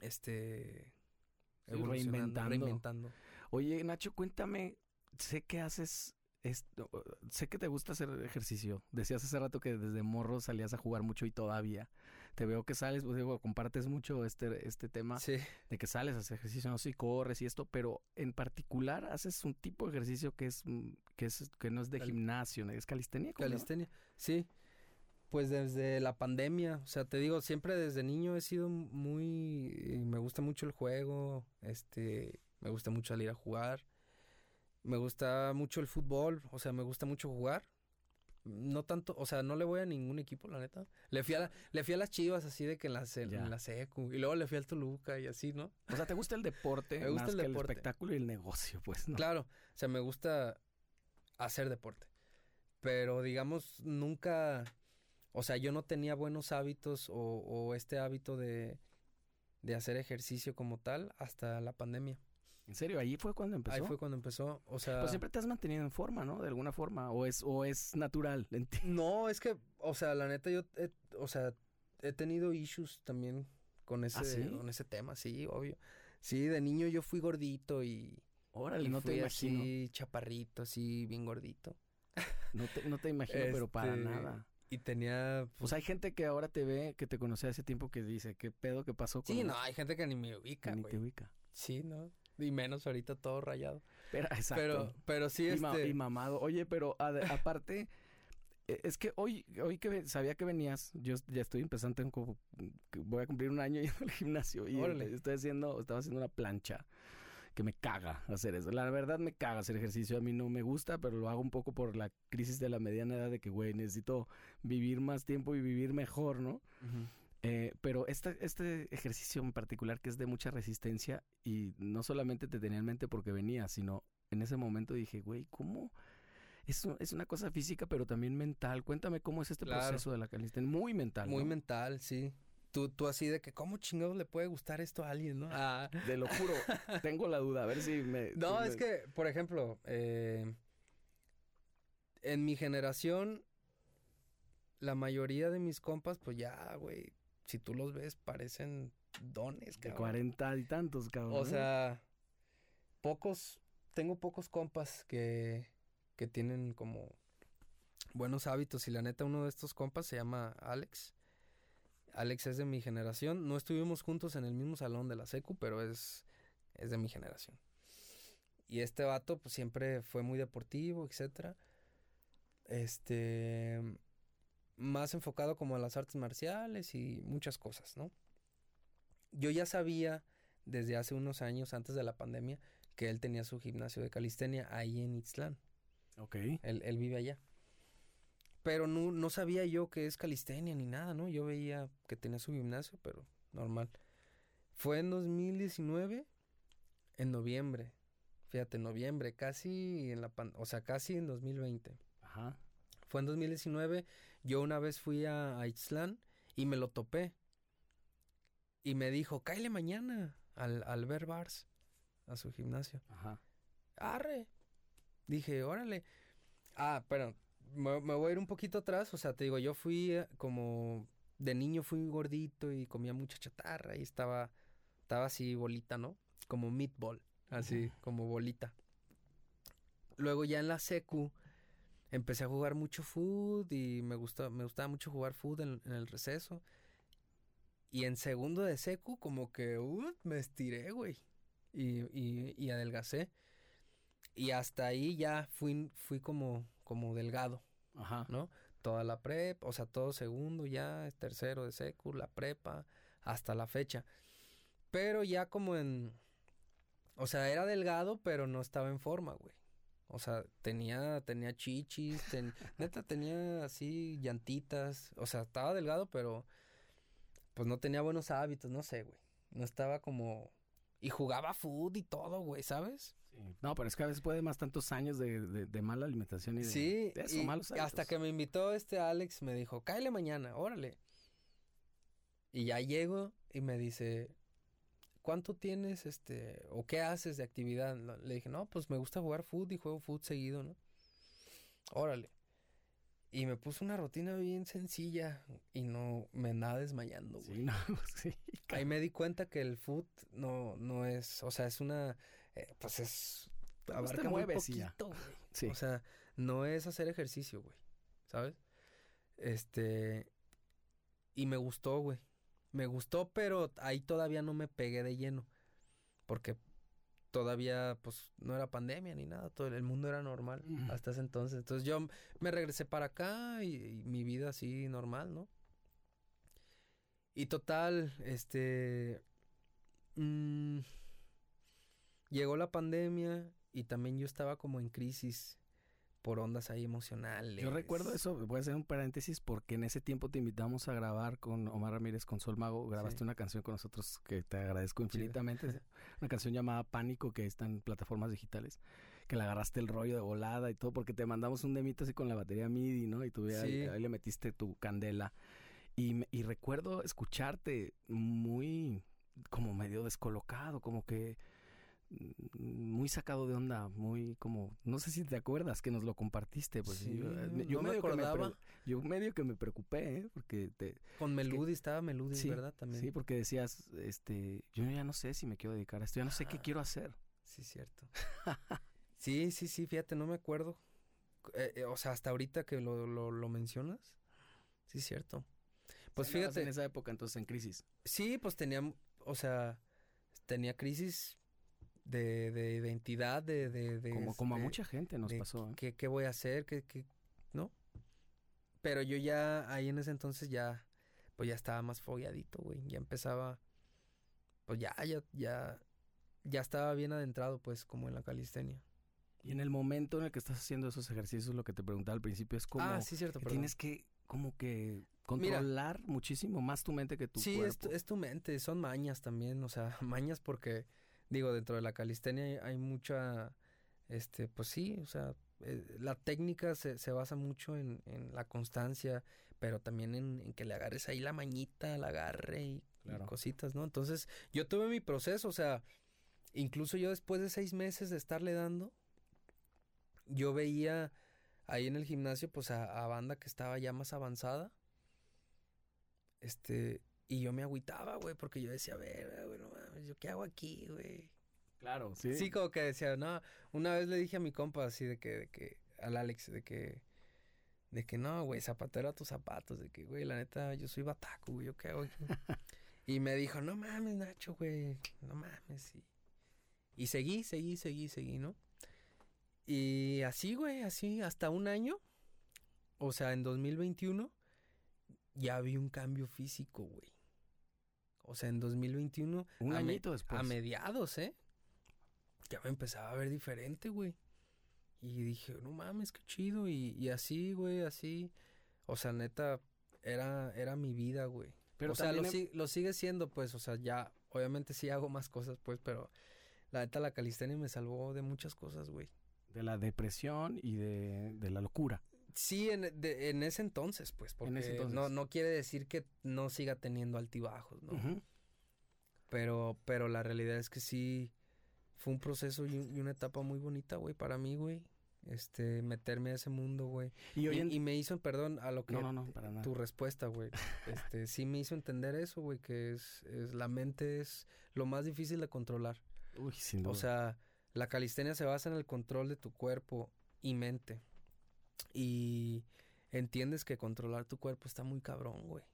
este, Sí, reinventando. reinventando. Oye, Nacho, cuéntame, sé que haces esto, sé que te gusta hacer ejercicio. Decías hace rato que desde morro salías a jugar mucho y todavía. Te veo que sales, pues, digo, compartes mucho este, este tema Sí. de que sales a hacer ejercicio, no sé si corres y esto, pero en particular haces un tipo de ejercicio que es, mm, que es, que no es de Cal- gimnasio, es calistenia. Calistenia, sí. Pues desde la pandemia, o sea, te digo, siempre desde niño he sido muy, eh, me gusta mucho el juego, este, me gusta mucho salir a jugar, me gusta mucho el fútbol, o sea, me gusta mucho jugar. No tanto, o sea, no le voy a ningún equipo, la neta. Le fui a, la- le fui a las chivas así de que en la, Ya. en la secu, y luego le fui al Toluca y así, ¿no? O sea, ¿te gusta el deporte Me gusta más el que deporte. el espectáculo y el negocio, pues, ¿no? Claro, o sea, me gusta hacer deporte. Pero digamos, nunca, o sea, yo no tenía buenos hábitos o, o este hábito de, de hacer ejercicio como tal hasta la pandemia. ¿En serio? ¿Ahí fue cuando empezó? Ahí fue cuando empezó, o sea... Pues siempre te has mantenido en forma, ¿no? De alguna forma, o es, o es natural en ti. No, es que, o sea, la neta yo, he- o sea, he tenido issues también con ese, ¿Ah, sí? con ese tema, sí, obvio. Sí, de niño yo fui gordito y, Órale, y no te imagino. así chaparrito, así bien gordito. No te, no te imagino, pero para Este, nada. Y tenía, Pues hay gente que ahora te ve, que te conocía hace tiempo, que dice, ¿qué pedo que pasó con sí, no, hay gente que ni me que ubica, ni te ubica? Sí, no, y menos ahorita todo rayado. Pero, exacto. Pero, pero sí, y, ma- este, y mamado. Oye, pero aparte, eh, es que hoy, hoy que sabía que venías, yo ya estoy empezando, tengo voy a cumplir un año yendo al gimnasio y Órale. estoy haciendo, estaba haciendo una plancha que me caga hacer eso. La verdad me caga hacer ejercicio, a mí no me gusta, pero lo hago un poco por la crisis de la mediana edad de que, güey, necesito vivir más tiempo y vivir mejor, ¿no? Eh, pero este, este ejercicio en particular que es de mucha resistencia y no solamente te tenía en mente porque venía, sino en ese momento dije, güey, ¿cómo? Es, es una cosa física, pero también mental. Cuéntame cómo es este Claro. proceso de la calistenia. Muy mental. muy ¿no? mental, sí. Tú, tú así de que, ¿cómo chingados le puede gustar esto a alguien, no? Ah. Te lo juro, tengo la duda. A ver si me. No, si es me- que, por ejemplo, eh, en mi generación, la mayoría de mis compas, pues ya, güey, si tú los ves, parecen dones, De cabrón. cuarenta y tantos, cabrón. O sea, pocos, tengo pocos compas que, que tienen como buenos hábitos y la neta uno de estos compas se llama Alex. Alex es de mi generación, no estuvimos juntos en el mismo salón de la secu, pero es, es de mi generación. Y este vato pues siempre fue muy deportivo, etcétera. Este más enfocado como a las artes marciales y muchas cosas, ¿no? Yo ya sabía desde hace unos años antes de la pandemia que él tenía su gimnasio de calistenia ahí en Itzlán. Ok. Él, él vive allá. Pero no, no sabía yo que es calistenia ni nada, ¿no? Yo veía que tenía su gimnasio, pero normal. Fue en 2019, en noviembre. Fíjate, noviembre, casi en la pan- o sea, casi en 2020. Ajá. Fue en 2019, yo una vez fui a, a Itzlán y me lo topé. Y me dijo, cáele mañana al, al Ver Bars, a su gimnasio. Ajá. Arre. Dije, órale. Ah, pero me, me voy a ir un poquito atrás. O sea, te digo, yo fui eh, como de niño fui gordito y comía mucha chatarra y estaba, estaba así bolita, ¿no? Como meatball, así, como bolita. Luego ya en la secu empecé a jugar mucho food y me gusta, me gustaba mucho jugar food en, en el receso. Y en segundo de secu como que uh, me estiré, güey. Y, y, y adelgacé. Y hasta ahí ya fui, fui como, como delgado, Ajá. ¿no? Toda la prepa, o sea, todo segundo ya, tercero de secu, la prepa, hasta la fecha. Pero ya como en... O sea, era delgado, pero no estaba en forma, güey. O sea, tenía, tenía chichis, ten- neta tenía así llantitas. O sea, estaba delgado, pero pues no tenía buenos hábitos, no sé, güey. No estaba como... Y jugaba food y todo, güey, ¿sabes? Sí. No, pero es que a veces puede más tantos años de, de- de mala alimentación y de, Sí, de eso, y malos hasta que me invitó este Alex, me dijo, cáele mañana, órale. Y ya llego y me dice, ¿cuánto tienes, este, o qué haces de actividad? Le dije, no, pues me gusta jugar foot y juego foot seguido, ¿no? Órale. Y me puso una rutina bien sencilla y no me andaba desmayando, güey. Sí, no, sí. Ahí me di cuenta que el foot no, no es, o sea, es una, eh, pues es, Pues abarca muy mueves poquito, güey. Sí. O sea, no es hacer ejercicio, güey. ¿Sabes? Este. Y me gustó, güey. Me gustó, pero ahí todavía no me pegué de lleno. Porque todavía, pues, no era pandemia ni nada. Todo el mundo era normal hasta ese entonces. Entonces yo me regresé para acá y, y mi vida así normal, ¿no? Y total, este. mm, llegó la pandemia y también yo estaba como en crisis por ondas ahí emocionales. Yo recuerdo eso, voy a hacer un paréntesis porque en ese tiempo te invitamos a grabar con Omar Ramírez con Sol Mago, grabaste Sí. una canción con nosotros que te agradezco infinitamente, una canción llamada Pánico que está en plataformas digitales, que le agarraste el rollo de volada y todo porque te mandamos un demito así con la batería MIDI, ¿no? Y tú ahí, Sí. ahí le metiste tu candela y, y recuerdo escucharte muy como medio descolocado, como que muy sacado de onda, muy como, no sé si te acuerdas que nos lo compartiste, pues Sí, yo, yo no me medio que acordaba. pre- yo medio que me preocupé, ¿eh? porque te, Con Meludi estaba Meludi, Sí, ¿verdad? También. sí, porque decías, este, yo ya no sé si me quiero dedicar a esto, ya no sé qué Ah. quiero hacer. Sí, cierto. sí, sí, sí, fíjate, no me acuerdo. Eh, eh, o sea, hasta ahorita que lo, lo, lo mencionas. Sí, cierto. Pues fíjate, en esa época entonces en crisis. sí, pues tenía, o sea, tenía crisis de, de identidad, de... de, de Como, como a este, mucha gente nos pasó. ¿eh? ¿Qué, qué voy a hacer? ¿Qué, qué, no? Pero yo ya, ahí en ese entonces ya, pues ya estaba más fogueadito, güey. Ya empezaba, pues ya, ya, ya, ya estaba bien adentrado, pues, como en la calistenia. Y en el momento en el que estás haciendo esos ejercicios, lo que te preguntaba al principio es como ah, sí, cierto, que tienes que como que Mira. controlar muchísimo más tu mente que tu sí, es, tu- cuerpo. es tu mente, son mañas también, o sea, mañas porque, digo, dentro de la calistenia hay, hay mucha, este, pues sí, o sea, eh, la técnica se, se basa mucho en, en la constancia, pero también en, en que le agarres ahí la mañita, el agarre y, y cositas, ¿no? Entonces, yo tuve mi proceso, o sea, incluso yo después de seis meses de estarle dando, yo veía ahí en el gimnasio, pues, a, a banda que estaba ya más avanzada. Este, y yo me agüitaba, güey, porque yo decía, a ver, güey, no mames, ¿yo qué hago aquí, güey? Claro, sí. Sí, como que decía, no, una vez le dije a mi compa así de que, de que, al Alex, de que, de que no, güey, zapatero a tus zapatos, de que, güey, la neta, yo soy bataco, güey, ¿yo qué hago aquí? y me dijo, no mames, Nacho, güey, no mames, y, y seguí, seguí, seguí, seguí, ¿no? Y así, güey, así, hasta un año, o sea, en 2021, ya vi un cambio físico, güey. O sea, en 2021, Un añito después. a mediados, ¿eh? Ya me empezaba a ver diferente, güey. Y dije, no mames, qué chido. Y, y así, güey, así. O sea, neta, era, era mi vida, güey. Pero o sea, lo, también em- lo sigue siendo, pues, o sea, ya, obviamente sí hago más cosas, pues, pero la neta, la calistenia me salvó de muchas cosas, güey. de la depresión y de, de la locura. Sí, en, de- en ese entonces, pues, porque ese entonces. No, no quiere decir que no siga teniendo altibajos, ¿no? Pero, pero la realidad es que sí fue un proceso y, un- y una etapa muy bonita, güey, para mí, güey. Este, meterme a ese mundo, güey. Y Y, en y me hizo, perdón, a lo que No, no, no, para nada. tu respuesta, güey. Este, sí me hizo entender eso, güey, que es, es la mente es lo más difícil de controlar. Uy, sin duda. O sea, la calistenia se basa en el control de tu cuerpo y mente. Y entiendes que controlar tu cuerpo está muy cabrón, güey.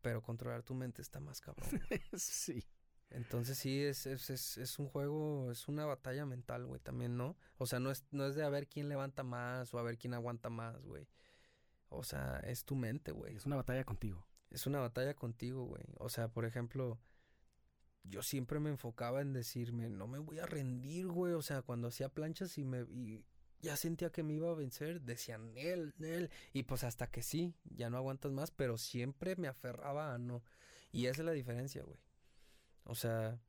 Pero controlar tu mente está más cabrón. güey. sí. Entonces sí, es, es, es, es un juego, es una batalla mental, güey, también, ¿no? O sea, no es, no es de a ver quién levanta más o a ver quién aguanta más, güey. O sea, es tu mente, güey. Es una batalla contigo. Es una batalla contigo, güey. O sea, por ejemplo, yo siempre me enfocaba en decirme, no me voy a rendir, güey. O sea, cuando hacía planchas y me y ya sentía que me iba a vencer, decían, él, él. Y pues hasta que sí, ya no aguantas más, pero siempre me aferraba a no. Y esa es la diferencia, güey. O sea,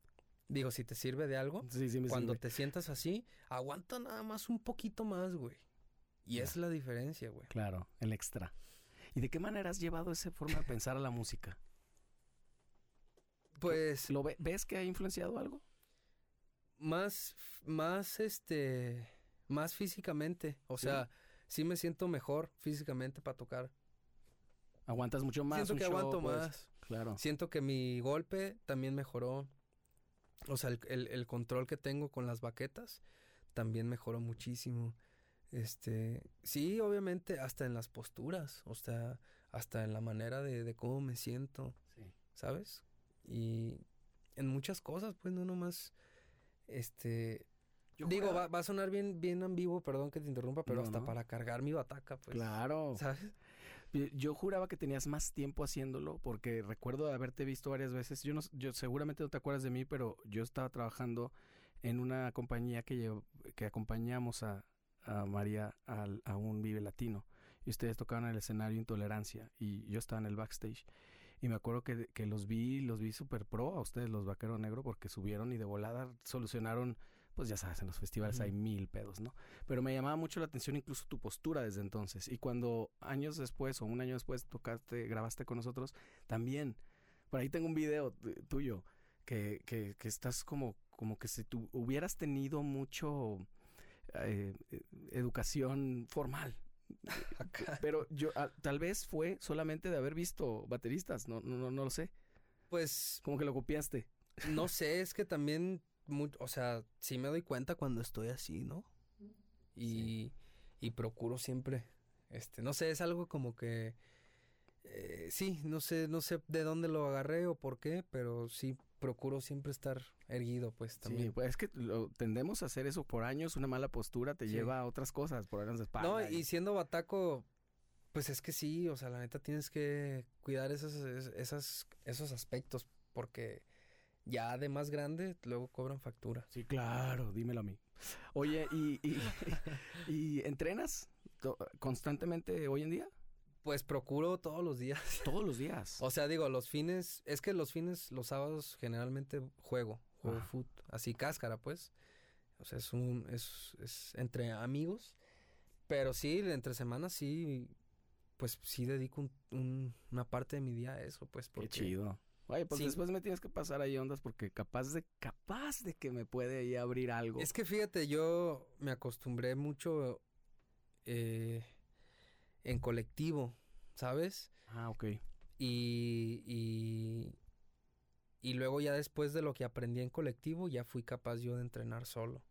digo, si te sirve de algo, Sí, sí, me cuando sirve. te sientas así, aguanta nada más un poquito más, güey. Y esa es la diferencia, güey. Claro, el extra. ¿Y de qué manera has llevado esa forma de pensar a la música? Pues ¿Lo ve- ¿Ves que ha influenciado algo? más, más, este, más físicamente. O Sí. sea, sí me siento mejor físicamente para tocar. Aguantas mucho más. siento que show, aguanto pues. más. Claro. Siento que mi golpe también mejoró. O sea, el, el- el control que tengo con las baquetas también mejoró muchísimo. Este, sí, obviamente, hasta en las posturas, o sea, hasta en la manera de, de cómo me siento. Sí. ¿sabes? Y en muchas cosas, pues no nomás, este, Yo digo, va, va a sonar bien, bien ambiguo, perdón que te interrumpa, pero No, hasta no. para cargar mi bataca, pues, Claro. ¿sabes? Yo- juraba que tenías más tiempo haciéndolo porque recuerdo haberte visto varias veces. Yo no, yo seguramente no te acuerdas de mí, pero yo estaba trabajando en una compañía que llev- que acompañamos a, a María al- a un Vive Latino y ustedes tocaban en el escenario Intolerancia y yo estaba en el backstage y me acuerdo que, que los vi, los vi super pro a ustedes los Vaquero Negro porque subieron y de volada solucionaron, pues ya sabes, en los festivales hay mil pedos, ¿no? Pero me llamaba mucho la atención incluso tu postura desde entonces. Y cuando años después o un año después tocaste, grabaste con nosotros, también. Por ahí tengo un video tu- tuyo que, que, que estás como como que si tú hubieras tenido mucho eh, eh, educación formal. Pero yo ah, tal vez fue solamente de haber visto bateristas, no, no, no lo sé. Pues Como que lo copiaste. no sé, es que también, mu- o sea, sí me doy cuenta cuando estoy así, ¿no? Y, y procuro siempre, este, no sé, es algo como que, eh, sí, no sé, no sé de dónde lo agarré o por qué, pero sí procuro siempre estar erguido, pues Sí, también. pues es que lo, tendemos a hacer eso por años, una mala postura te Sí. lleva a otras cosas, por años de espalda. No, y siendo bataco, pues es que sí, o sea, la neta tienes que cuidar esas, esos aspectos, porque ya de más grande luego cobran factura. Sí, claro, dímelo a mí. Oye, ¿y, y, y entrenas constantemente hoy en día? Pues procuro todos los días. Todos los días. O sea, digo, los fines, es que los fines, los sábados generalmente juego, juego Ajá. foot, así cáscara, pues. O sea, es un, es, es entre amigos. Pero sí, entre semanas sí, pues sí dedico un- un- una parte de mi día a eso, pues. Qué Porque, chido. Oye, pues Sí. después me tienes que pasar ahí ondas porque capaz de, capaz de que me puede ahí abrir algo. Es que fíjate, yo me acostumbré mucho eh, en colectivo, ¿sabes? Ah, ok. Y, y, y luego ya después de lo que aprendí en colectivo, ya fui capaz yo de entrenar solo.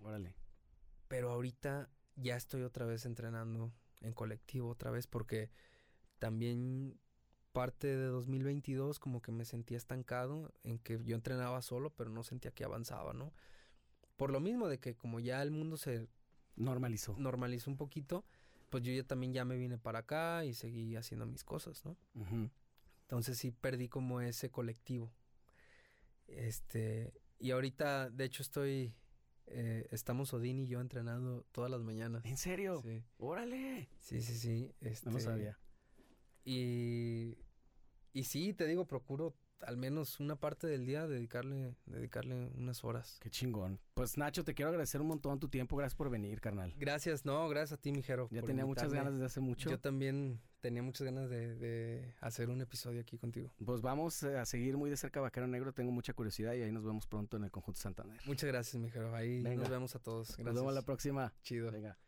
Órale. Pero ahorita ya estoy otra vez entrenando en colectivo, otra vez, porque también parte de 2022 como que me sentía estancado en que yo entrenaba solo, pero no sentía que avanzaba, ¿no? Por lo mismo de que como ya el mundo se Normalizó. normalizó un poquito, pues yo ya también ya me vine para acá y seguí haciendo mis cosas, ¿no? Entonces sí perdí como ese colectivo. Este, y ahorita, de hecho, estoy, eh, estamos Odín y yo entrenando todas las mañanas. ¿En serio? Sí, Órale. sí, sí, sí. Este, No lo sabía. Y, y sí, te digo, procuro al menos una parte del día dedicarle, dedicarle unas horas. Qué chingón. Pues Nacho, te quiero agradecer un montón tu tiempo. Gracias por venir, carnal. Gracias, no, gracias a ti, mijero. Ya tenía muchas ganas desde hace mucho. Yo también tenía muchas ganas de, de hacer un episodio aquí contigo. Pues vamos eh, a seguir muy de cerca Vaquero Negro. Tengo mucha curiosidad y ahí nos vemos pronto en el Conjunto Santander. Muchas gracias, mijero. Ahí Venga. nos vemos a todos. Gracias. Nos vemos la próxima. Chido. Venga.